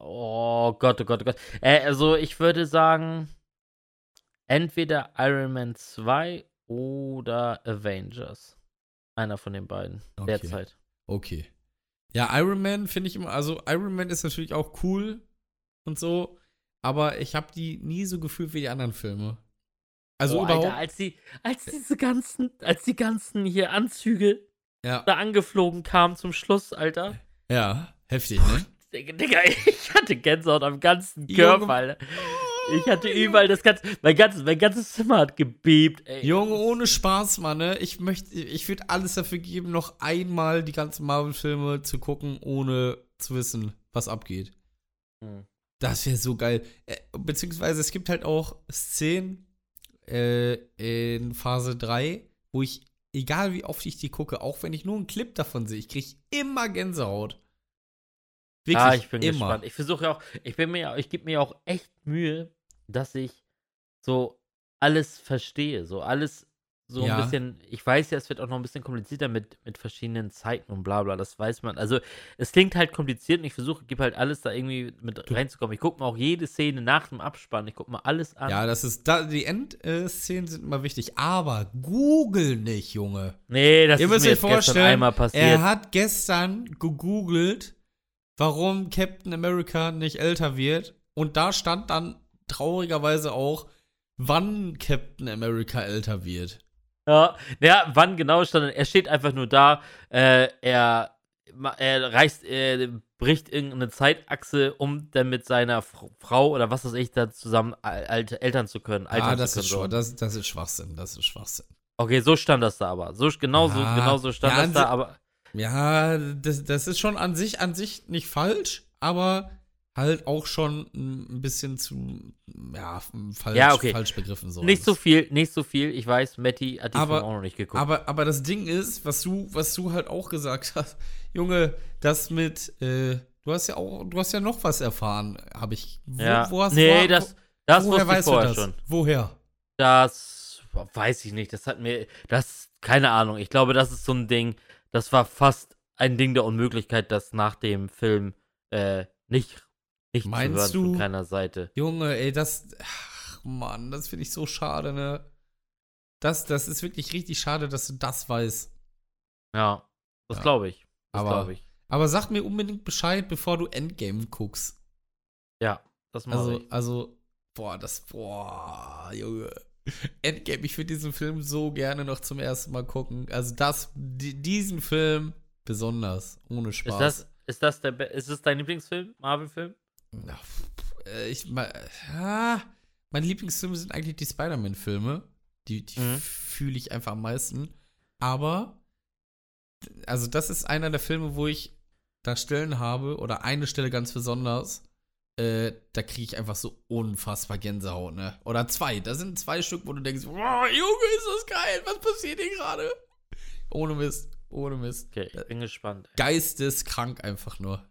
Oh Gott, oh Gott, oh Gott. Äh, also ich würde sagen, entweder Iron Man 2 oder Avengers. Einer von den beiden. Okay. Derzeit. Okay. Ja, Iron Man finde ich immer, also Iron Man ist natürlich auch cool und so, aber ich habe die nie so gefühlt wie die anderen Filme. Also oh, überhaupt. Alter, als die, als diese ganzen, als die ganzen hier Anzüge ja, da angeflogen kamen zum Schluss, Alter. ja, heftig, ne? Digga, *laughs* ich hatte Gänsehaut am ganzen Junge. Körper, Alter. Ich hatte überall das ganze, mein ganzes, mein ganzes Zimmer hat gebebt, ey. Junge, ohne Spaß, Mann, ne? Ich möchte, ich würde alles dafür geben, noch einmal die ganzen Marvel-Filme zu gucken, ohne zu wissen, was abgeht. Hm. Das wäre so geil. Äh, beziehungsweise es gibt halt auch Szenen äh, in Phase 3, wo ich, egal wie oft ich die gucke, auch wenn ich nur einen Clip davon sehe, ich kriege immer Gänsehaut. Wirklich, ah, ich bin immer. gespannt. Ich versuche ja auch, ich bin mir ja, ich gebe mir ja auch echt Mühe, dass ich so alles verstehe, so alles so Ja. ein bisschen, ich weiß ja, es wird auch noch ein bisschen komplizierter mit, mit verschiedenen Zeiten und bla bla, das weiß man. Also es klingt halt kompliziert und ich versuche, gebe halt alles da irgendwie mit reinzukommen. Ich gucke mir auch jede Szene nach dem Abspann, ich gucke mir alles an. Ja, das ist, da, die Endszenen sind immer wichtig, aber Google nicht, Junge. nee, das Ihr ist müsst mir jetzt vorstellen, einmal passiert. Er hat gestern gegoogelt, warum Captain America nicht älter wird. Und da stand dann traurigerweise auch, wann Captain America älter wird. Ja, ja, wann genau stand er? steht einfach nur da, äh, er, er reißt, er bricht irgendeine Zeitachse, um dann mit seiner Fr Frau oder was weiß ich da zusammen al- alte Eltern zu können. ah, das ist, können, schwa- so. das, das ist Schwachsinn, das ist Schwachsinn. Okay, so stand das da aber. So, genau, so, Ja, genau so stand ja, das da, an aber. Ja, das, das ist schon an sich, an sich nicht falsch, aber halt auch schon ein bisschen zu, ja, falsch, Ja, okay. falsch begriffen. So. Nicht so viel, nicht so viel. Ich weiß, Matti hat die Aber- Film auch noch nicht geguckt. Aber, aber das Ding ist, was du, was du halt auch gesagt *laughs* hast, Junge, das mit, äh, du hast ja auch, du hast ja noch was erfahren, habe ich. Wo, ja. wo hast nee, wo, das, das woher wusste ich weißt du vorher das? schon. Woher? Das weiß ich nicht. Das hat mir, das, keine Ahnung. Ich glaube, das ist so ein Ding, das war fast ein Ding der Unmöglichkeit, das nach dem Film äh, nicht, nicht Meinst zu hören du? von keiner Seite. Junge, ey, das, ach, Mann, das finde ich so schade, ne? Das, das ist wirklich richtig schade, dass du das weißt. Ja, das Ja. glaube ich. Das Aber- glaube ich. Aber sag mir unbedingt Bescheid, bevor du Endgame guckst. Ja, das mache Also, ich. also, boah, das, boah, Junge. Endgame, ich würde diesen Film so gerne noch zum ersten Mal gucken. Also das, di- diesen Film besonders, ohne Spaß. Ist das, ist das der, ist das dein Lieblingsfilm, Marvel-Film? Pff, äh, ich, ma- ah, meine Lieblingsfilme sind eigentlich die Spider-Man-Filme. Die, die Mhm. fühle ich einfach am meisten. Aber, also das ist einer der Filme, wo ich da Stellen habe, oder eine Stelle ganz besonders, äh, da kriege ich einfach so unfassbar Gänsehaut, ne? Oder zwei. Da sind zwei Stück, wo du denkst, wow, Junge, ist das geil, was passiert hier gerade? Ohne Mist, ohne Mist. Okay, ich bin gespannt. Geisteskrank einfach nur.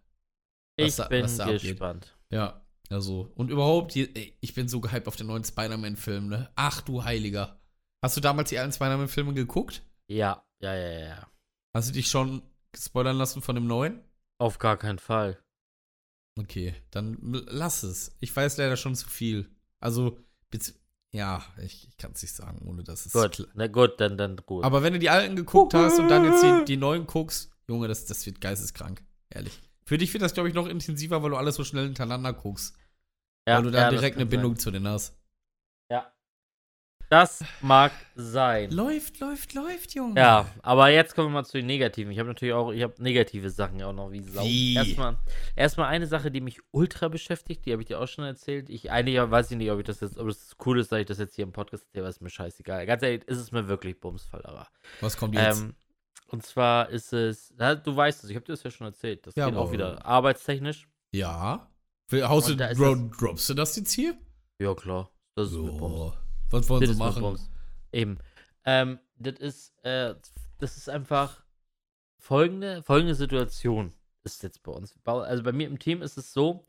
Ich da- bin gespannt. Ja, also. Und überhaupt, ich bin so gehypt auf den neuen Spider-Man-Film, ne? Ach du Heiliger. Hast du damals die alten Spider-Man-Filme geguckt? Ja, ja, ja, ja. Hast du dich schon spoilern lassen von dem neuen? Auf gar keinen Fall. Okay, dann lass es. Ich weiß leider schon zu viel. Also, ja, ich, ich kann es nicht sagen, ohne dass es. Gut, na gut, dann, dann gut. Aber wenn du die alten geguckt hast und dann jetzt die, die neuen guckst, Junge, das, das wird geisteskrank. Ehrlich. Für dich wird das, glaube ich, noch intensiver, weil du alles so schnell hintereinander guckst. ja, weil du da ja, direkt eine kann sein. Bindung zu denen hast. Ja. Das mag sein. Läuft, läuft, läuft, Junge. Ja, aber jetzt kommen wir mal zu den Negativen. Ich habe natürlich auch, ich habe negative Sachen auch noch wie Sau. Wie? Erstmal, erstmal eine Sache, die mich ultra beschäftigt, die habe ich dir auch schon erzählt. Ich eigentlich weiß ich nicht, ob ich das jetzt, ob es cool ist, dass ich das jetzt hier im Podcast erzähle, aber ist mir scheißegal. Ganz ehrlich, ist es mir wirklich Bumsfall, aber. Was kommt jetzt? Ähm, und zwar ist es, du weißt es, ich habe dir das ja schon erzählt. Das Ja, geht auch wieder arbeitstechnisch. Ja. Haust du, droppst du das jetzt hier? Ja, klar. Das ist mit. So. Was wollen Das sie mit machen? Eben. Ähm, das ist, äh, das ist einfach folgende, folgende Situation ist jetzt bei uns. Also bei mir im Team ist es so,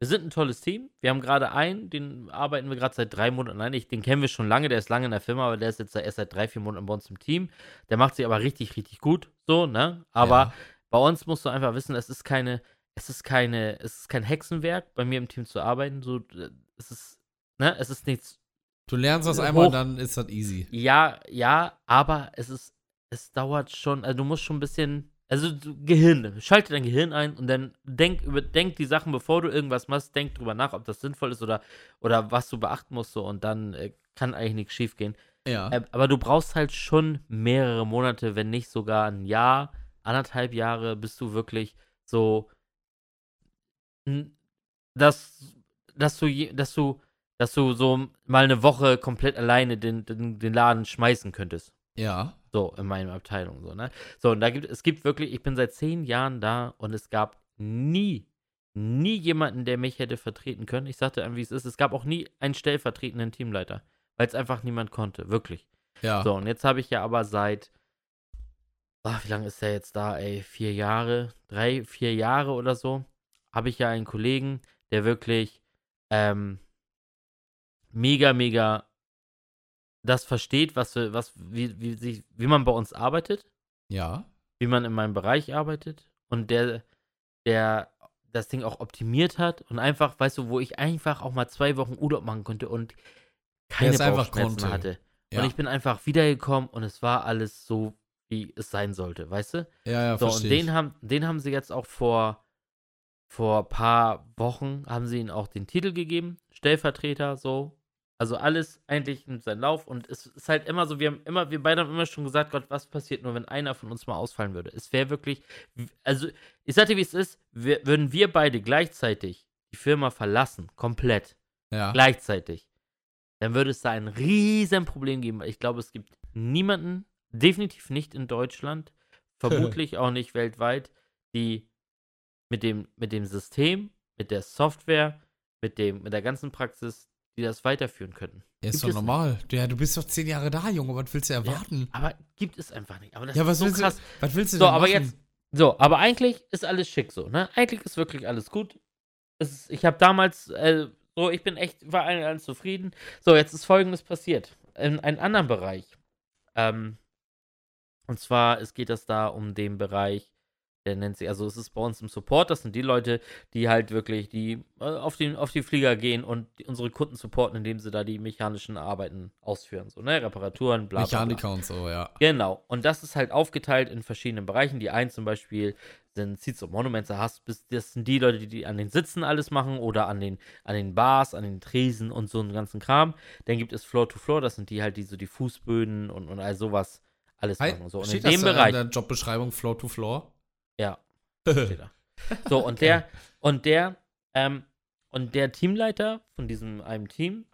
wir sind ein tolles Team. Wir haben gerade einen, den arbeiten wir gerade seit drei Monaten. Nein, ich, den kennen wir schon lange, der ist lange in der Firma, aber der ist jetzt erst seit drei, vier Monaten bei uns im Team. Der macht sich aber richtig, richtig gut. So, ne? Aber Ja. bei uns musst du einfach wissen, es ist keine, es ist keine, es ist kein Hexenwerk, bei mir im Team zu arbeiten. So, äh, es ist, ne, es ist nichts Du lernst das Hoch- einmal, dann ist das easy. ja, ja, aber es ist, es dauert schon, also du musst schon ein bisschen, also Gehirn, schalte dein Gehirn ein und dann denk über, denk die Sachen, bevor du irgendwas machst, denk drüber nach, ob das sinnvoll ist oder, oder was du beachten musst so und dann äh, kann eigentlich nichts schief gehen. Ja. Äh, aber du brauchst halt schon mehrere Monate, wenn nicht sogar ein Jahr, anderthalb Jahre, bis du wirklich so, dass, dass du, je, dass du, dass du so mal eine Woche komplett alleine den, den, den Laden schmeißen könntest. ja. So, in meiner Abteilung, so, ne? So, und da gibt es gibt wirklich, ich bin seit zehn Jahren da und es gab nie, nie jemanden, der mich hätte vertreten können. Ich sagte einem, wie es ist. Es gab auch nie einen stellvertretenden Teamleiter, weil es einfach niemand konnte, wirklich. Ja. So, und jetzt habe ich ja aber seit, ach, wie lange ist der jetzt da, ey? Vier Jahre, drei, vier Jahre oder so, habe ich ja einen Kollegen, der wirklich ähm, mega, mega das versteht, was, wir- was wie, wie, sich, wie man bei uns arbeitet, Ja. wie man in meinem Bereich arbeitet und der, der das Ding auch optimiert hat und einfach, weißt du, wo ich einfach auch mal zwei Wochen Urlaub machen konnte und keine Bauchschmerzen hatte. Ja. Und ich bin einfach wiedergekommen und es war alles so, wie es sein sollte, weißt du? ja, ja, So, und den ich. haben, den haben sie jetzt auch vor, vor paar Wochen, haben sie ihm auch den Titel gegeben, Stellvertreter, so. Also alles eigentlich in seinen Lauf und es ist halt immer so, wir haben immer, wir beide haben immer schon gesagt, Gott, was passiert nur, wenn einer von uns mal ausfallen würde? Es wäre wirklich, also ich sag dir, wie es ist, wir, würden wir beide gleichzeitig die Firma verlassen, komplett, Ja. gleichzeitig, dann würde es da ein riesen Problem geben. weil Ich glaube, es gibt niemanden, definitiv nicht in Deutschland, *laughs* vermutlich auch nicht weltweit, die mit dem, mit dem System, mit der Software, mit, dem, mit der ganzen Praxis, die das weiterführen könnten. Ja, ist Gibt doch normal. Ja, du bist doch zehn Jahre da, Junge. Was willst du erwarten? Aber gibt es einfach nicht. Aber das Ja, ist was so willst du- krass. Was willst du So, denn aber machen? jetzt, so, aber eigentlich ist alles schick so, ne? Eigentlich ist wirklich alles gut. Ist, ich habe damals, äh, so, ich bin echt, war allen allen zufrieden. So, jetzt ist folgendes passiert. In einem anderen Bereich. Ähm, und zwar, es geht das da um den Bereich, der nennt sich, also es ist bei uns im Support, das sind die Leute, die halt wirklich, die äh, auf, den, auf die Flieger gehen und unsere Kunden supporten, indem sie da die mechanischen Arbeiten ausführen, so, ne? Reparaturen, bla, bla, bla. Mechaniker und so, ja. Genau. Und das ist halt aufgeteilt in verschiedenen Bereichen. Die einen zum Beispiel sind Seats und Monuments, da hast das sind die Leute, die, die an den Sitzen alles machen oder an den, an den Bars, an den Tresen und so einen ganzen Kram. Dann gibt es Floor to Floor, das sind die halt, die so die Fußböden und, und all sowas alles machen. und So. Und steht in das dem da Bereich. in der Jobbeschreibung Floor to Floor? Ja. *laughs* steht da. So, und der, und der, ähm, und der Teamleiter von diesem einem Team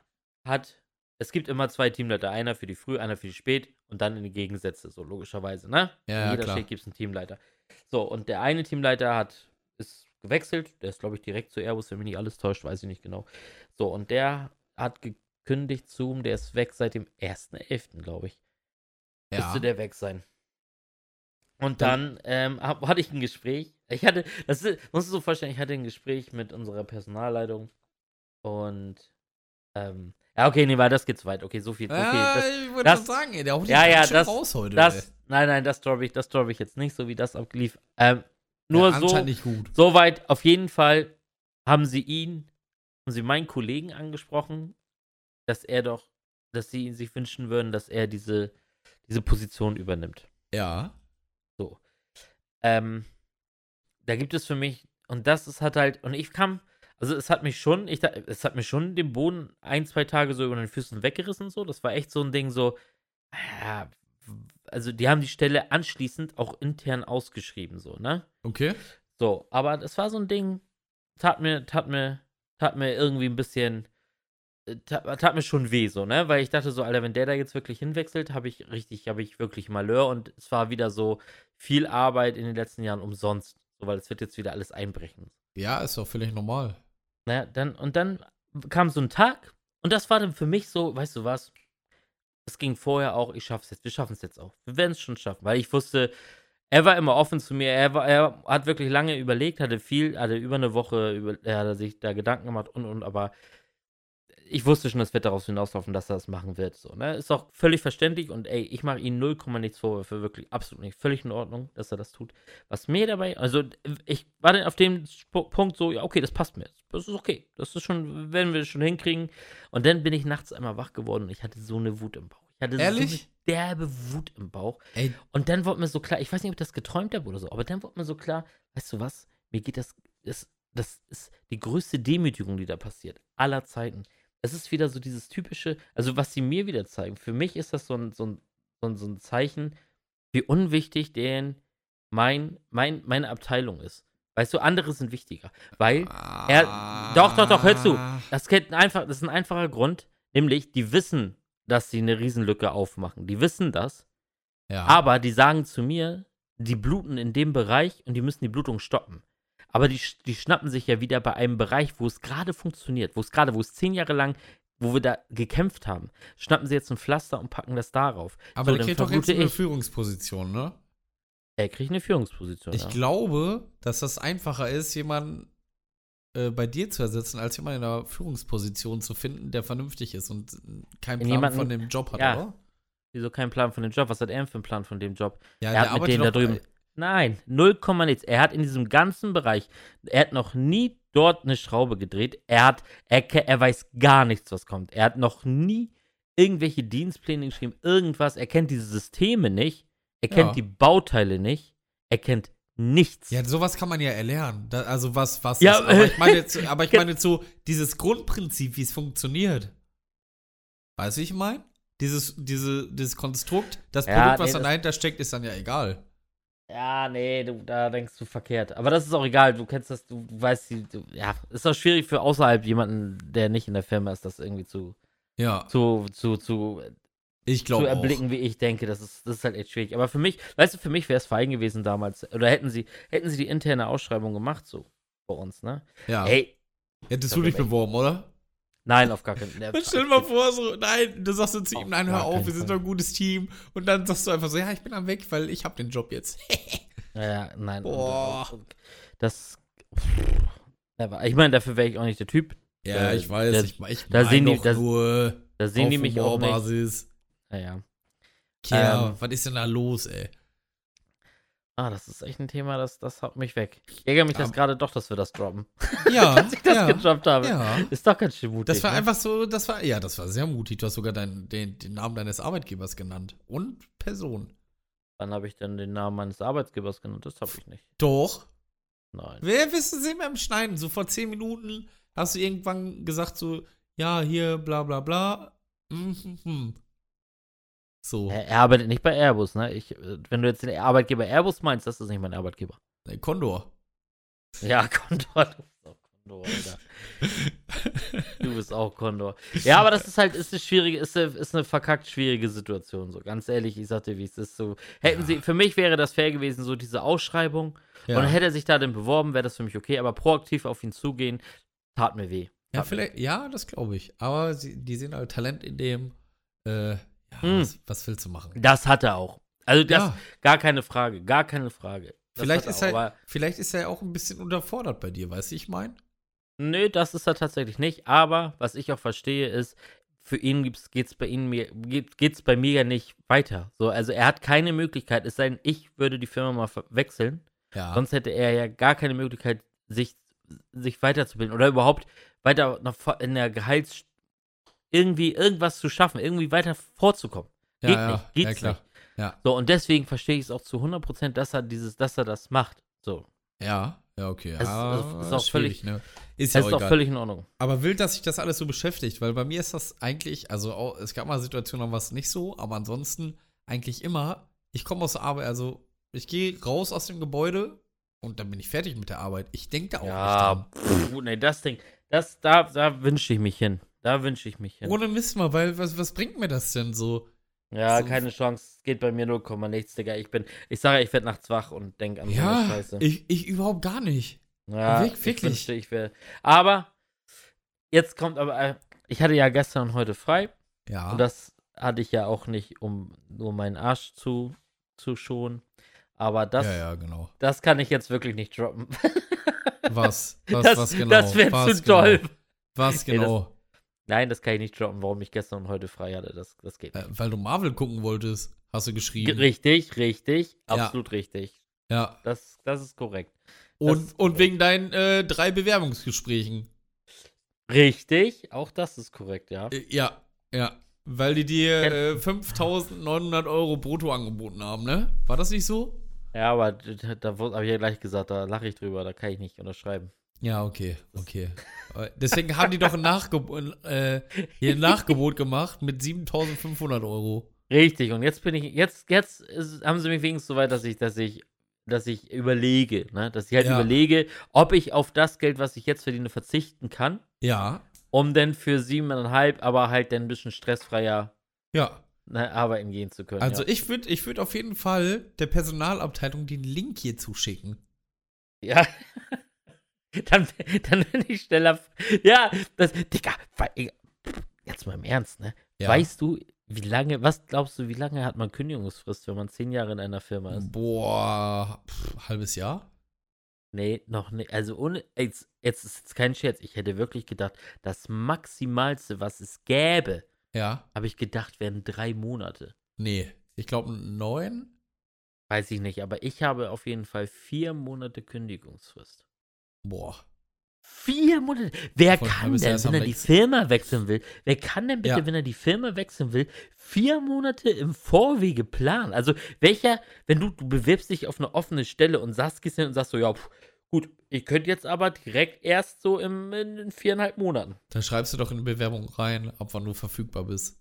hat, es gibt immer zwei Teamleiter, einer für die Früh, einer für die Spät und dann in die Gegensätze, so logischerweise, ne? Ja, in jeder. Schicht gibt es einen Teamleiter. So, und der eine Teamleiter hat, ist gewechselt, der ist, glaube ich, direkt zu Airbus, wenn mich nicht alles täuscht, weiß ich nicht genau. So, und der hat gekündigt Zoom, der ist weg seit dem 1.11., glaube ich Ja. müsste der weg sein. Und dann ähm, hab, hatte ich ein Gespräch. Ich hatte, das ist, musst du so vorstellen, ich hatte ein Gespräch mit unserer Personalleitung und ähm, ja, okay, nee, weil das geht zu weit. Okay, so viel. Okay, ja, das, ich wollte das- sagen, ey, der haut ja, ja, das, raus heute. das, nein, nein, das droppe ich, das droppe ich jetzt nicht, so wie das ablief. Ähm, nur ja, so, nicht gut. Soweit, auf jeden Fall haben sie ihn, haben sie meinen Kollegen angesprochen, dass er doch, dass sie sich wünschen würden, dass er diese, diese Position übernimmt. Ja. Ähm, da gibt es für mich, und das ist hat halt, und ich kam, also es hat mich schon, ich, es hat mir schon den Boden ein, zwei Tage so über den Füßen weggerissen, so. Das war echt so ein Ding, so, ja, also die haben die Stelle anschließend auch intern ausgeschrieben, so, ne? Okay. So, aber das war so ein Ding, tat mir, tat mir, tat mir irgendwie ein bisschen, äh, tat, tat mir schon weh, so, ne? Weil ich dachte so, Alter, wenn der da jetzt wirklich hinwechselt, habe ich richtig, habe ich wirklich Malheur und es war wieder so viel Arbeit in den letzten Jahren umsonst. So, weil es wird jetzt wieder alles einbrechen. Ja, ist doch völlig normal. Ne? Dann, und dann kam so ein Tag und das war dann für mich so, weißt du was? Es ging vorher auch, ich schaff's jetzt, wir schaffen es jetzt auch. Wir werden es schon schaffen, weil ich wusste, er war immer offen zu mir, er, war, er hat wirklich lange überlegt, hatte viel, hatte über eine Woche, über, er hat sich da Gedanken gemacht und und, aber ich wusste schon, das wird daraus hinauslaufen, dass er das machen wird. So, ne? Ist auch völlig verständlich und ey, ich mache ihm 0, nichts Vorwürfe, wirklich absolut nicht. Völlig in Ordnung, dass er das tut. Was mir dabei, also ich war dann auf dem Punkt so, ja, okay, das passt mir. Das ist okay. Das ist schon, werden wir schon hinkriegen. Und dann bin ich nachts einmal wach geworden und ich hatte so eine Wut im Bauch. Ich hatte so Ehrlich? eine derbe Wut im Bauch. Ey, Und dann wurde mir so klar, ich weiß nicht, ob ich das geträumt habe oder so, aber dann wurde mir so klar, weißt du was, mir geht das, das, das ist die größte Demütigung, die da passiert, aller Zeiten. Es ist wieder so dieses typische, also was sie mir wieder zeigen, für mich ist das so ein, so ein, so ein, so ein Zeichen, wie unwichtig denn mein, mein, meine Abteilung ist. Weißt du, andere sind wichtiger. Weil, er, doch, doch, doch, hör zu. Das, kennt einfach, das ist ein einfacher Grund, nämlich, die wissen, dass sie eine Riesenlücke aufmachen. Die wissen das. Ja. Aber die sagen zu mir, die bluten in dem Bereich und die müssen die Blutung stoppen. Aber die, die schnappen sich ja wieder bei einem Bereich, wo es gerade funktioniert, wo es gerade, wo es zehn Jahre lang, wo wir da gekämpft haben, schnappen sie jetzt ein Pflaster und packen das darauf. Aber so, der kriegt doch jetzt eine ich- Führungsposition, ne? Er kriegt eine Führungsposition. Ich ja. glaube, dass das einfacher ist, jemanden äh, bei dir zu ersetzen, als jemanden in einer Führungsposition zu finden, der vernünftig ist und äh, keinen In Plan jemanden- von dem Job hat, ja. oder? Wieso kein Plan von dem Job? Was hat er denn für einen Plan von dem Job? Ja, Er hat mit denen da drüben- Nein, 0, nichts. Er hat in diesem ganzen Bereich, er hat noch nie dort eine Schraube gedreht. Er hat, er, er weiß gar nichts, was kommt. Er hat noch nie irgendwelche Dienstpläne geschrieben, irgendwas. Er kennt diese Systeme nicht. Er kennt Ja. die Bauteile nicht. Er kennt nichts. Ja, sowas kann man ja erlernen. Da, also was, was Ja, ist, aber ich meine *laughs* jetzt, aber ich meine jetzt so, dieses Grundprinzip, wie es funktioniert. Weißt du, ich meine? Dieses, diese, dieses Konstrukt, das Ja, Produkt, was nee, dann dahinter steckt, ist dann ja egal. Ja, nee, du, da denkst du verkehrt. Aber das ist auch egal. Du kennst das, du, du weißt, die, du, ja, ist auch schwierig für außerhalb jemanden, der nicht in der Firma ist, das irgendwie zu, Ja, zu, zu, zu ich zu glaube auch. erblicken, wie ich denke. Das ist, das ist halt echt schwierig. Aber für mich, weißt du, für mich wäre es fein gewesen damals. Oder hätten sie, hätten sie die interne Ausschreibung gemacht, so bei uns, ne? Ja. Ey, Hättest du dich beworben, oder? Nein, auf gar keinen Fall. *laughs* Stell dir mal vor, so, nein, du sagst so zu ihm, nein, hör auf, wir sind doch ein gutes Team. Und dann sagst du einfach so, ja, ich bin am weg, weil ich hab den Job jetzt. *laughs* Ja, nein. und- Boah. und- Das. Never. Ich meine, dafür wäre ich auch nicht der Typ. Ja, Äh, ich weiß, da- ich, ich da sehen die- doch da- nur Da sehen die mich auch nicht. Naja. Tja, Ähm. was ist denn da los, ey? Ah, das ist echt ein Thema, das, das haut mich weg. Ich ärgere mich Ja. das gerade doch, dass wir das droppen. *laughs* Ja, *laughs* Dass ich das ja, gedroppt habe. ja. Ist doch ganz schön mutig. Das war ne? einfach so, das war, ja, das war sehr mutig. Du hast sogar dein, den, den Namen deines Arbeitgebers genannt. Und Person. Wann habe ich denn den Namen meines Arbeitgebers genannt? Das habe ich nicht. Doch. Nein. Wer du sehen beim Schneiden? So vor zehn Minuten hast du irgendwann gesagt, so, ja, hier, bla bla bla. Mhm, mhm. So, Er, er arbeitet nicht bei Airbus, ne? Ich, äh, wenn du jetzt den Arbeitgeber Airbus meinst, das ist nicht mein Arbeitgeber. äh, Condor. Ja, *laughs* Condor. Du bist auch Condor, Alter. *laughs* Du bist auch Condor. Ja, aber das ist halt, ist eine schwierige, ist eine, ist eine verkackt schwierige Situation, so. Ganz ehrlich, ich sag dir, wie es ist. So, hätten Ja. sie, für mich wäre das fair gewesen, so diese Ausschreibung. Ja, Und hätte er sich da denn beworben, wäre das für mich okay. Aber proaktiv auf ihn zugehen, tat mir weh. ja, Tat mir vielleicht, ja, das glaube ich. Aber sie, die sehen halt Talent in dem, äh, ja, Hm. was, was willst du machen? Das hat er auch. Also das, ja, gar keine Frage, gar keine Frage. Das vielleicht ist er er, auch, aber- vielleicht ist er ja auch ein bisschen unterfordert bei dir, weißt du, ich meine? Nö, das ist er tatsächlich nicht. Aber was ich auch verstehe, ist, für ihn geht es bei ihm mir, geht, geht's bei mir ja nicht weiter. So, also er hat keine Möglichkeit, es sei denn, ich würde die Firma mal wechseln. Ja. Sonst hätte er ja gar keine Möglichkeit, sich, sich weiterzubilden oder überhaupt weiter in der Gehalts irgendwie irgendwas zu schaffen, irgendwie weiter vorzukommen. ja, geht ja, nicht, geht's ja, klar. nicht. Ja, So, und deswegen verstehe ich es auch zu 100%, dass er dieses, dass er das macht. So. ja, ja, okay. Es ja, ist auch schwierig, ne? Ist ja auch ist auch völlig in Ordnung. Aber wild, dass sich das alles so beschäftigt, weil bei mir ist das eigentlich, also auch, es gab mal Situationen, da war es nicht so, aber ansonsten eigentlich immer, ich komme aus der Arbeit, also ich gehe raus aus dem Gebäude und dann bin ich fertig mit der Arbeit. Ich denke da auch Ja, nicht pff, gut, nee, das Ding, das, da, da wünsche ich mich hin. Da wünsche ich mich hin. Ohne Mist mal, weil was, was bringt mir das denn so? ja, so- keine Chance. Geht bei mir 0, nichts, Digga. Ich bin, ich sage, ich werde nachts wach und denke an so Ja, Scheiße. ich, ich überhaupt gar nicht. ja, wirk- ich wirklich. wünschte, ich wäre. Aber, jetzt kommt aber, äh, ich hatte ja gestern und heute frei. Ja. Und das hatte ich ja auch nicht, um nur meinen Arsch zu, zu schonen. Aber das, ja, ja, genau. das kann ich jetzt wirklich nicht droppen. Was? *laughs* Was, das was genau? das wäre zu genau? toll. Was *laughs* Nee, das- genau? Nein, das kann ich nicht droppen, warum ich gestern und heute frei hatte. Das, das geht Äh, nicht. weil du Marvel gucken wolltest, hast du geschrieben. Richtig, richtig, Ja. absolut richtig. Ja. Das, das ist korrekt. Und, ist und korrekt. wegen deinen äh, drei Bewerbungsgesprächen. Richtig, auch das ist korrekt, ja. Äh, Ja, ja. Weil die dir äh, 5.900 Euro brutto angeboten haben, ne? War das nicht so? Ja, aber da, da habe ich ja gleich gesagt, da lache ich drüber, da kann ich nicht unterschreiben. Ja, okay, okay. *laughs* Deswegen haben die doch ein, Nachgebot, äh, ein Nachgebot gemacht mit 7.500 Euro. Richtig, und jetzt bin ich, jetzt, jetzt ist, haben sie mich wenigstens so weit, dass ich, dass ich, dass ich überlege, ne? Dass ich halt Ja. überlege, ob ich auf das Geld, was ich jetzt verdiene, verzichten kann, Ja, um dann für siebeneinhalb, aber halt dann ein bisschen stressfreier ja. ne, arbeiten gehen zu können. Also ja. ich würde ich würd auf jeden Fall der Personalabteilung den Link hier zuschicken. Ja. *laughs* *laughs* dann, dann bin ich schneller. Ja, das, Digga, jetzt mal im Ernst, ne? Ja. Weißt du, wie lange, was glaubst du, wie lange hat man Kündigungsfrist, wenn man zehn Jahre in einer Firma ist? Boah, pff, halbes Jahr? Nee, noch nicht. Also ohne, jetzt, jetzt ist jetzt kein Scherz. Ich hätte wirklich gedacht, das Maximalste, was es gäbe, Ja. habe ich gedacht, wären drei Monate. Nee, ich glaube neun. Weiß ich nicht, aber ich habe auf jeden Fall vier Monate Kündigungsfrist. Boah. Vier Monate. Wer Von kann denn, wenn er die. Firma wechseln will, wer kann denn bitte, Ja. wenn er die Firma wechseln will, vier Monate im Vorwege planen? Also, welcher, wenn du, du bewirbst dich auf eine offene Stelle und sagst, gehst hin und sagst so, ja, pff, gut, ich könnte jetzt aber direkt erst so im, in, in viereinhalb Monaten. Da schreibst du doch in die Bewerbung rein, ab wann du verfügbar bist.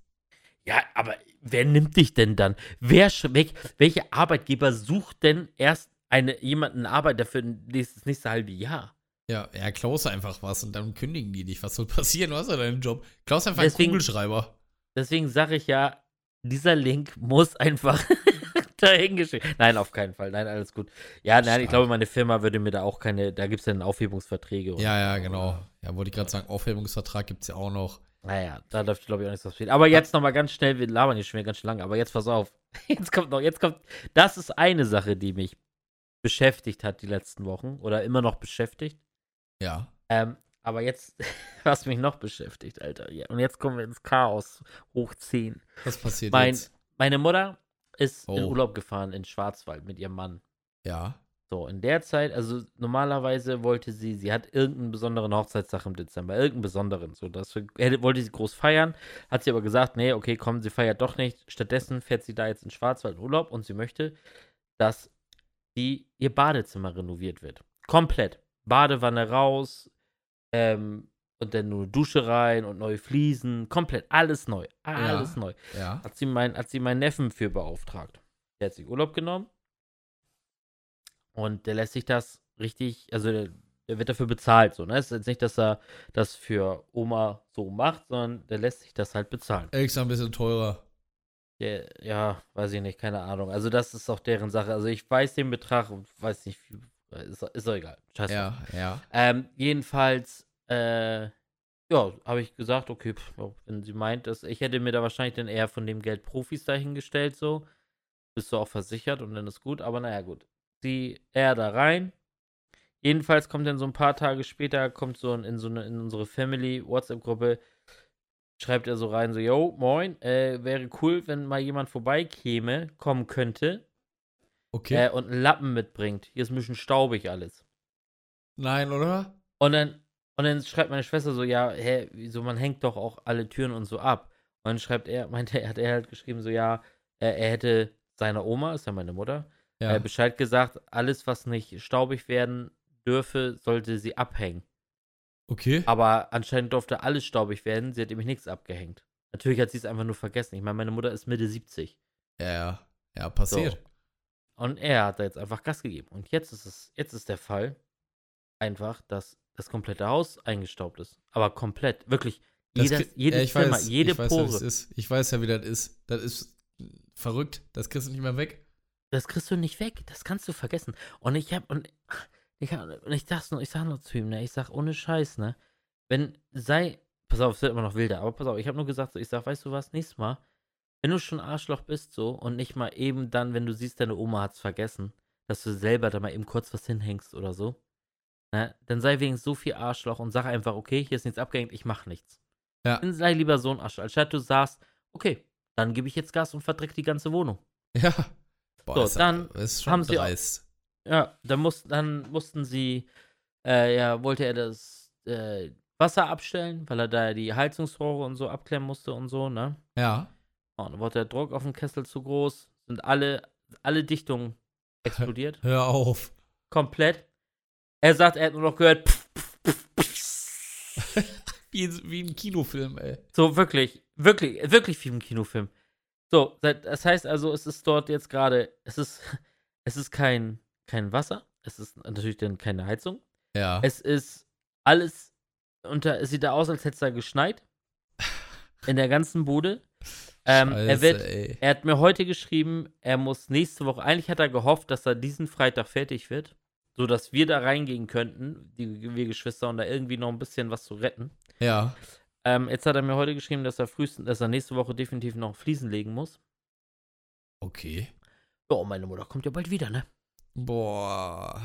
Ja, aber wer nimmt dich denn dann? Wer, sch- welch, welcher Arbeitgeber sucht denn erst eine, jemanden Arbeiter für das nächste halbe Jahr? Ja, ja, klaus einfach was und dann kündigen die dich. Was soll passieren? Du hast ja deinen Job. Klaus einfach Deswegen- einen Kugelschreiber. Deswegen sage ich ja, dieser Link muss einfach *laughs* dahingeschrieben. Nein, auf keinen Fall. Nein, alles gut. Ja, nein, Stark. ich glaube, meine Firma würde mir da auch keine, da gibt es dann Aufhebungsverträge. Ja, ja, genau. Ja, wollte ich gerade sagen, Aufhebungsvertrag gibt es ja auch noch. Naja, da läuft, glaube ich, auch nichts was viel. Aber jetzt nochmal ganz schnell, wir labern hier schon wieder ganz schön lange, aber jetzt pass auf. *laughs* Jetzt kommt noch, jetzt kommt, das ist eine Sache, die mich beschäftigt hat die letzten Wochen oder immer noch beschäftigt. Ja. Ähm, aber jetzt, *laughs* was mich noch beschäftigt, Alter. Ja, und jetzt kommen wir ins Chaos hoch 10. Was passiert Mein, jetzt? meine Mutter ist in Oh. Urlaub gefahren in Schwarzwald mit ihrem Mann. Ja. So, in der Zeit, also normalerweise wollte sie, sie hat irgendeinen besonderen Hochzeitstag im Dezember, irgendeinen besonderen, so, das hätte, wollte sie groß feiern, hat sie aber gesagt, nee, okay, komm, sie feiert doch nicht, stattdessen fährt sie da jetzt in Schwarzwald in Urlaub und sie möchte, dass die, ihr Badezimmer renoviert wird. Komplett. Badewanne raus, ähm, und dann nur Dusche rein und neue Fliesen, komplett, alles neu, alles neu Ja. hat sie, mein, hat sie meinen Neffen für beauftragt. Der hat sich Urlaub genommen und der lässt sich das richtig, also der, der wird dafür bezahlt. So, ne? Es ist jetzt nicht, dass er das für Oma so macht, sondern der lässt sich das halt bezahlen. Extra ein bisschen teurer. Der, ja, weiß ich nicht, keine Ahnung. Also das ist auch deren Sache. Also ich weiß den Betrag und weiß nicht, wie, ist, ist doch egal. Scheiße. Ja, ja. Ähm, jedenfalls, äh, ja, habe ich gesagt, okay, pff, wenn sie meint, dass ich hätte mir da wahrscheinlich dann eher von dem Geld Profis dahingestellt, so. Bist du auch versichert und dann ist gut, aber naja, gut. Sie, er da rein. Jedenfalls kommt dann so ein paar Tage später, kommt so in, in so eine, in unsere Family WhatsApp-Gruppe, schreibt er so rein, so, yo, moin, äh, wäre cool, wenn mal jemand vorbeikäme, kommen könnte, Okay. äh, und einen Lappen mitbringt. Hier ist ein bisschen staubig alles. Nein, oder? Und dann, und dann schreibt meine Schwester so, ja, hä, wieso, man hängt doch auch alle Türen und so ab. Und dann schreibt er, *laughs* meinte er, hat er halt geschrieben, so, ja, er, er hätte seiner Oma, ist ja meine Mutter, Ja. äh, Bescheid gesagt, alles, was nicht staubig werden dürfe, sollte sie abhängen. okay. Aber anscheinend durfte alles staubig werden, sie hat nämlich nichts abgehängt. Natürlich hat sie es einfach nur vergessen. Ich meine, meine Mutter ist Mitte 70. Ja, ja. Ja, So. Und er hat da jetzt einfach Gas gegeben. Und jetzt ist es, jetzt ist der Fall einfach, dass das komplette Haus eingestaubt ist. Aber komplett, wirklich. Das krie- jedes ja, ich Zimmer, weiß, jede ich weiß, Pore. Ja, wie das ist. Ich weiß ja, wie das ist. Das ist verrückt. Das kriegst du nicht mehr weg. Das kriegst du nicht weg. Das kannst du vergessen. Und ich hab, und ich, hab, und ich dachte nur, ich sag nur zu ihm, ne, ich sag ohne Scheiß, ne, wenn, sei, pass auf, es wird immer noch wilder, aber pass auf, ich habe nur gesagt, so, ich sag, weißt du was, nächstes Mal, wenn du schon Arschloch bist, so, und nicht mal eben dann, wenn du siehst, deine Oma hat's vergessen, dass du selber da mal eben kurz was hinhängst oder so, ne, dann sei wenigstens so viel Arschloch und sag einfach, okay, hier ist nichts abgehängt, ich mach nichts. Ja. Dann sei lieber so ein Arschloch, anstatt du sagst, okay, dann gebe ich jetzt Gas und verdreck die ganze Wohnung. *laughs* Ja. Boah, So, ist, dann haben sie auch- dreist. Ja, dann, muss, dann mussten sie, äh, ja, wollte er das äh, Wasser abstellen, weil er da die Heizungsrohre und so abklemmen musste und so, ne? Ja. Und dann wurde der Druck auf dem Kessel zu groß, sind alle, alle Dichtungen explodiert. *laughs* Hör auf. komplett. Er sagt, er hat nur noch gehört, pff, pff, pff. *laughs* Wie, wie ein Kinofilm, ey. so wirklich, wirklich, wirklich wie im Kinofilm. So, das heißt also, es ist dort jetzt gerade, es ist, *laughs* es ist kein, kein Wasser, es ist natürlich dann keine Heizung. Ja. Es ist alles unter, es sieht da aus, als hätte es da geschneit. In der ganzen Bude. Ähm, er, Scheiße, wird, ey. er hat mir heute geschrieben, er muss nächste Woche, eigentlich hat er gehofft, dass er diesen Freitag fertig wird, sodass wir da reingehen könnten, die wir Geschwister, und da irgendwie noch ein bisschen was zu retten. Ja. Ähm, jetzt hat er mir heute geschrieben, dass er frühestens, dass er nächste Woche definitiv noch Fliesen legen muss. Okay. Ja, und meine Mutter kommt ja bald wieder, ne? Boah.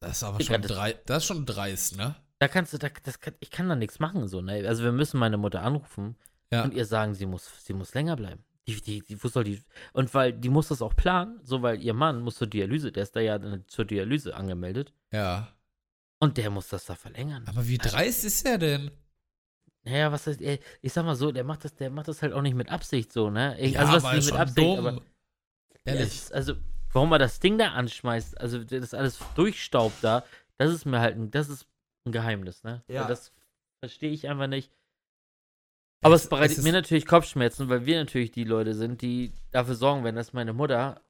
Das ist aber Digga, schon das- dreist. Das ist schon dreist, ne? Da kannst du, da, das kann, ich kann da nichts machen, so, ne? Also wir müssen meine Mutter anrufen Ja. und ihr sagen, sie muss, sie muss länger bleiben. Die, die, die, wo soll die, und weil, die muss das auch planen, so, weil ihr Mann muss zur Dialyse, der ist da ja äh, zur Dialyse angemeldet Ja. und der muss das da verlängern. Aber wie dreist ist er denn? Naja, was heißt, ey, ich sag mal so, der macht das, der macht das halt auch nicht mit Absicht so, ne? Ich, ja, also was aber nicht ist mit Absicht, dumm. aber Ja, Ehrlich. es ist- also, warum er das Ding da anschmeißt, also das alles durchstaubt da, das ist mir halt ein, das ist ein Geheimnis, ne? Ja. Weil Das verstehe ich einfach nicht. Aber es, Es- bereitet es mir natürlich Kopfschmerzen, weil wir natürlich die Leute sind, die dafür sorgen werden, dass meine Mutter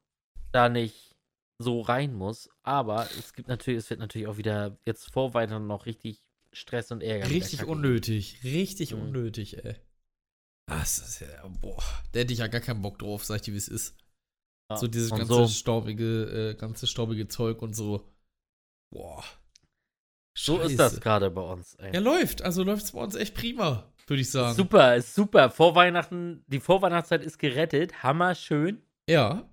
da nicht so rein muss. Aber es gibt natürlich, es wird natürlich auch wieder jetzt vor Weihnachten noch richtig Stress und Ärger. Richtig unnötig. Richtig Mhm. unnötig, ey. Das ist ja, boah. Da hätte ich ja gar keinen Bock drauf, sag ich dir, wie es ist. Ja, So dieses ganze so, staubige, äh, ganze staubige Zeug und so. Boah. so ist das gerade bei uns. Ey. Ja, läuft. Also läuft es bei uns echt prima, würde ich sagen. Super, ist super. Vor Weihnachten, die Vorweihnachtszeit ist gerettet. Hammer schön. Ja,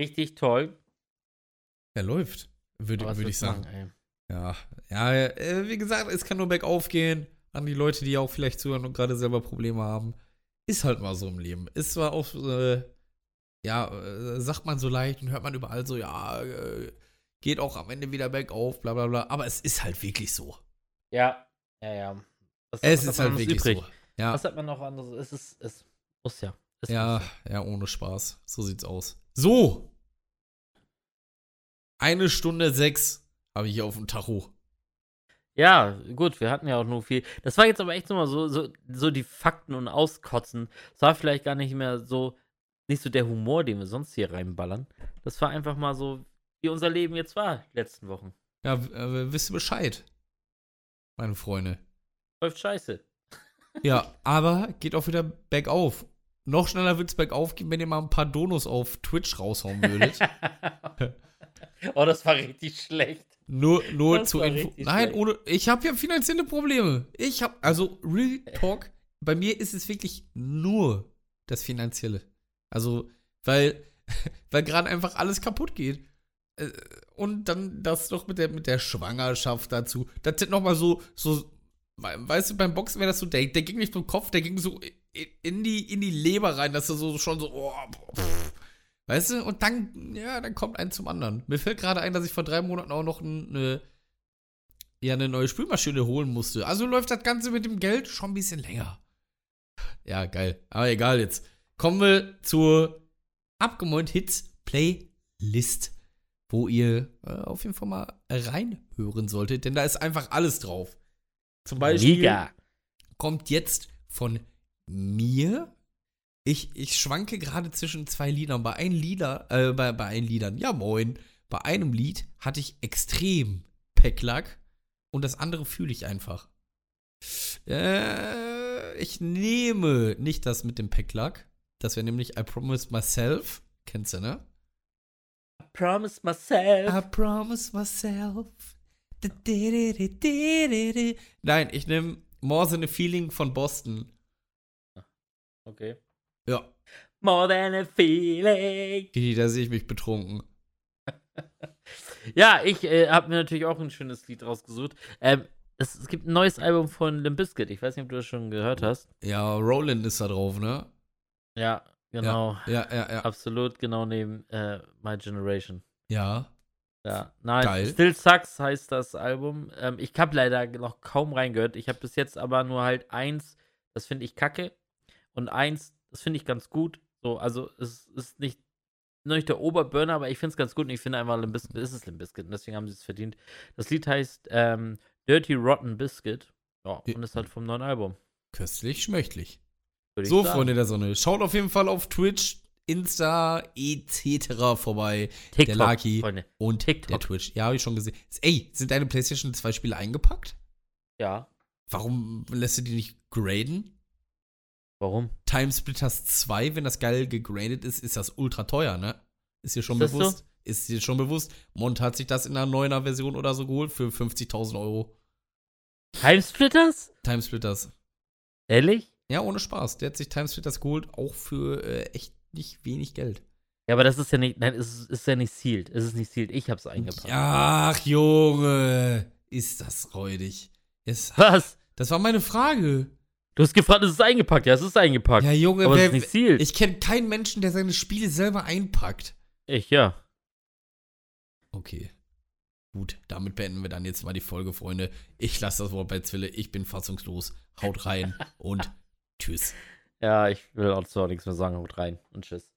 Richtig toll. ja, läuft. Würde würd ich sagen. ey? Ja, ja, äh, wie gesagt, es kann nur bergauf gehen. An die Leute, die auch vielleicht zuhören und gerade selber Probleme haben. Ist halt mal so im Leben. Ist zwar auch, äh, ja, äh, sagt man so leicht und hört man überall so, ja, äh, geht auch am Ende wieder bergauf, bla bla bla. Aber es ist halt wirklich so. Ja, ja, ja. Was, Es was ist halt wirklich übrig? so. Ja, Was hat man noch anderes? Es ist, es muss ja. Es ja, muss ja, ohne Spaß. So sieht's aus. So. Eine Stunde sechs habe ich hier auf dem Tacho. Ja, gut, wir hatten ja auch nur viel. Das war jetzt aber echt nochmal so, so, so die Fakten und Auskotzen. Das war vielleicht gar nicht mehr so, nicht so der Humor, den wir sonst hier reinballern. Das war einfach mal so, wie unser Leben jetzt war, die letzten Wochen. Ja, äh, wisst ihr Bescheid, meine Freunde. Läuft scheiße. Ja, *laughs* aber geht auch wieder bergauf. Noch schneller wird's bergauf gehen, wenn ihr mal ein paar Donos auf Twitch raushauen würdet. *laughs* oh, das war richtig schlecht. nur nur Das zur Info. Nein, schlecht. ohne. Ich habe ja finanzielle Probleme. Ich habe also Real Talk. Bei mir ist es wirklich nur das Finanzielle. Also, weil, *laughs* weil gerade einfach alles kaputt geht. Äh, Und dann das noch mit der, mit der Schwangerschaft dazu. Das sind nochmal so, so, weißt du, beim Boxen wäre das so, der, der ging nicht zum Kopf, der ging so in die, in die Leber rein, dass du so schon so, oh, pff. weißt du, und dann, ja, dann kommt ein zum anderen. Mir fällt gerade ein, dass ich vor drei Monaten auch noch eine, ja, eine neue Spülmaschine holen musste. Also läuft das Ganze mit dem Geld schon ein bisschen länger. Ja, geil. Aber egal jetzt. Kommen wir zur Abgemäunt Hits Playlist, wo ihr äh, auf jeden Fall mal reinhören solltet, denn da ist einfach alles drauf. Zum Beispiel Mega. kommt jetzt von mir. Ich, ich schwanke gerade zwischen zwei Liedern. Bei einem Lieder, äh, bei, bei einem Liedern, ja moin. Bei einem Lied hatte ich extrem Pecklack und das andere fühle ich einfach. Äh, ich nehme nicht das mit dem Pecklack. Das wäre nämlich I Promise Myself. Kennst du, ne? I promise myself. I promise myself. Nein, ich nehme More Than a Feeling von Boston. Okay. Ja, More than a feeling. Da sehe ich mich betrunken. *laughs* Ja, ich äh, habe mir natürlich auch ein schönes Lied rausgesucht. Ähm, es, es gibt ein neues Album von Limp Bizkit. Ich weiß nicht, ob du das schon gehört hast. Ja, Roland ist da drauf, ne? Ja, genau. Ja, ja, ja. Absolut genau neben äh, My Generation. Ja. Ja, nein, Geil. Still Sucks heißt das Album. Ähm, ich habe leider noch kaum reingehört. Ich habe bis jetzt aber nur halt eins, das finde ich kacke. Und eins, das finde ich ganz gut. So, also es ist nicht, noch nicht der Oberburner, aber ich finde es ganz gut und ich finde einfach Limp Bizkit, es ist Limp Bizkit und deswegen haben sie es verdient. Das Lied heißt ähm, Dirty Rotten Biscuit. Ja, und ist halt vom neuen Album. Köstlich, schmöchtlich. würd ich So, sagen. Freunde der Sonne, schaut auf jeden Fall auf Twitch, Insta, etc. vorbei. TikTok, der Lucky Freunde. und TikTok. der Twitch. Ja, habe ich schon gesehen. Ey, sind deine PlayStation 2 Spiele eingepackt? Ja. Warum lässt du die nicht graden? Warum? Timesplitters 2, wenn das geil gegradet ist, ist das ultra teuer, ne? Ist dir schon Ist das so? bewusst? Ist dir schon bewusst? Mont hat sich das in einer neuner Version oder so geholt für 50.000 Euro. Timesplitters? Timesplitters. Ehrlich? Ja, ohne Spaß. Der hat sich Timesplitters geholt, auch für äh, echt nicht wenig Geld. Ja, aber das ist ja nicht, nein, es ist, ist ja nicht sealed. Es ist nicht sealed. Ich hab's eingepackt. Ach, Junge. Ist das räudig. Es, Was? das war meine Frage. Du hast gefragt, es ist eingepackt. Ja, es ist eingepackt. Ja, Junge, aber es wer, ist nicht sealed. ich kenne keinen Menschen, der seine Spiele selber einpackt. Ich, ja. Okay. Gut, damit beenden wir dann jetzt mal die Folge, Freunde. Ich lasse das Wort bei Zwille. Ich bin fassungslos. Haut rein *laughs* und tschüss. Ja, ich will auch so nichts mehr sagen. Haut rein und tschüss.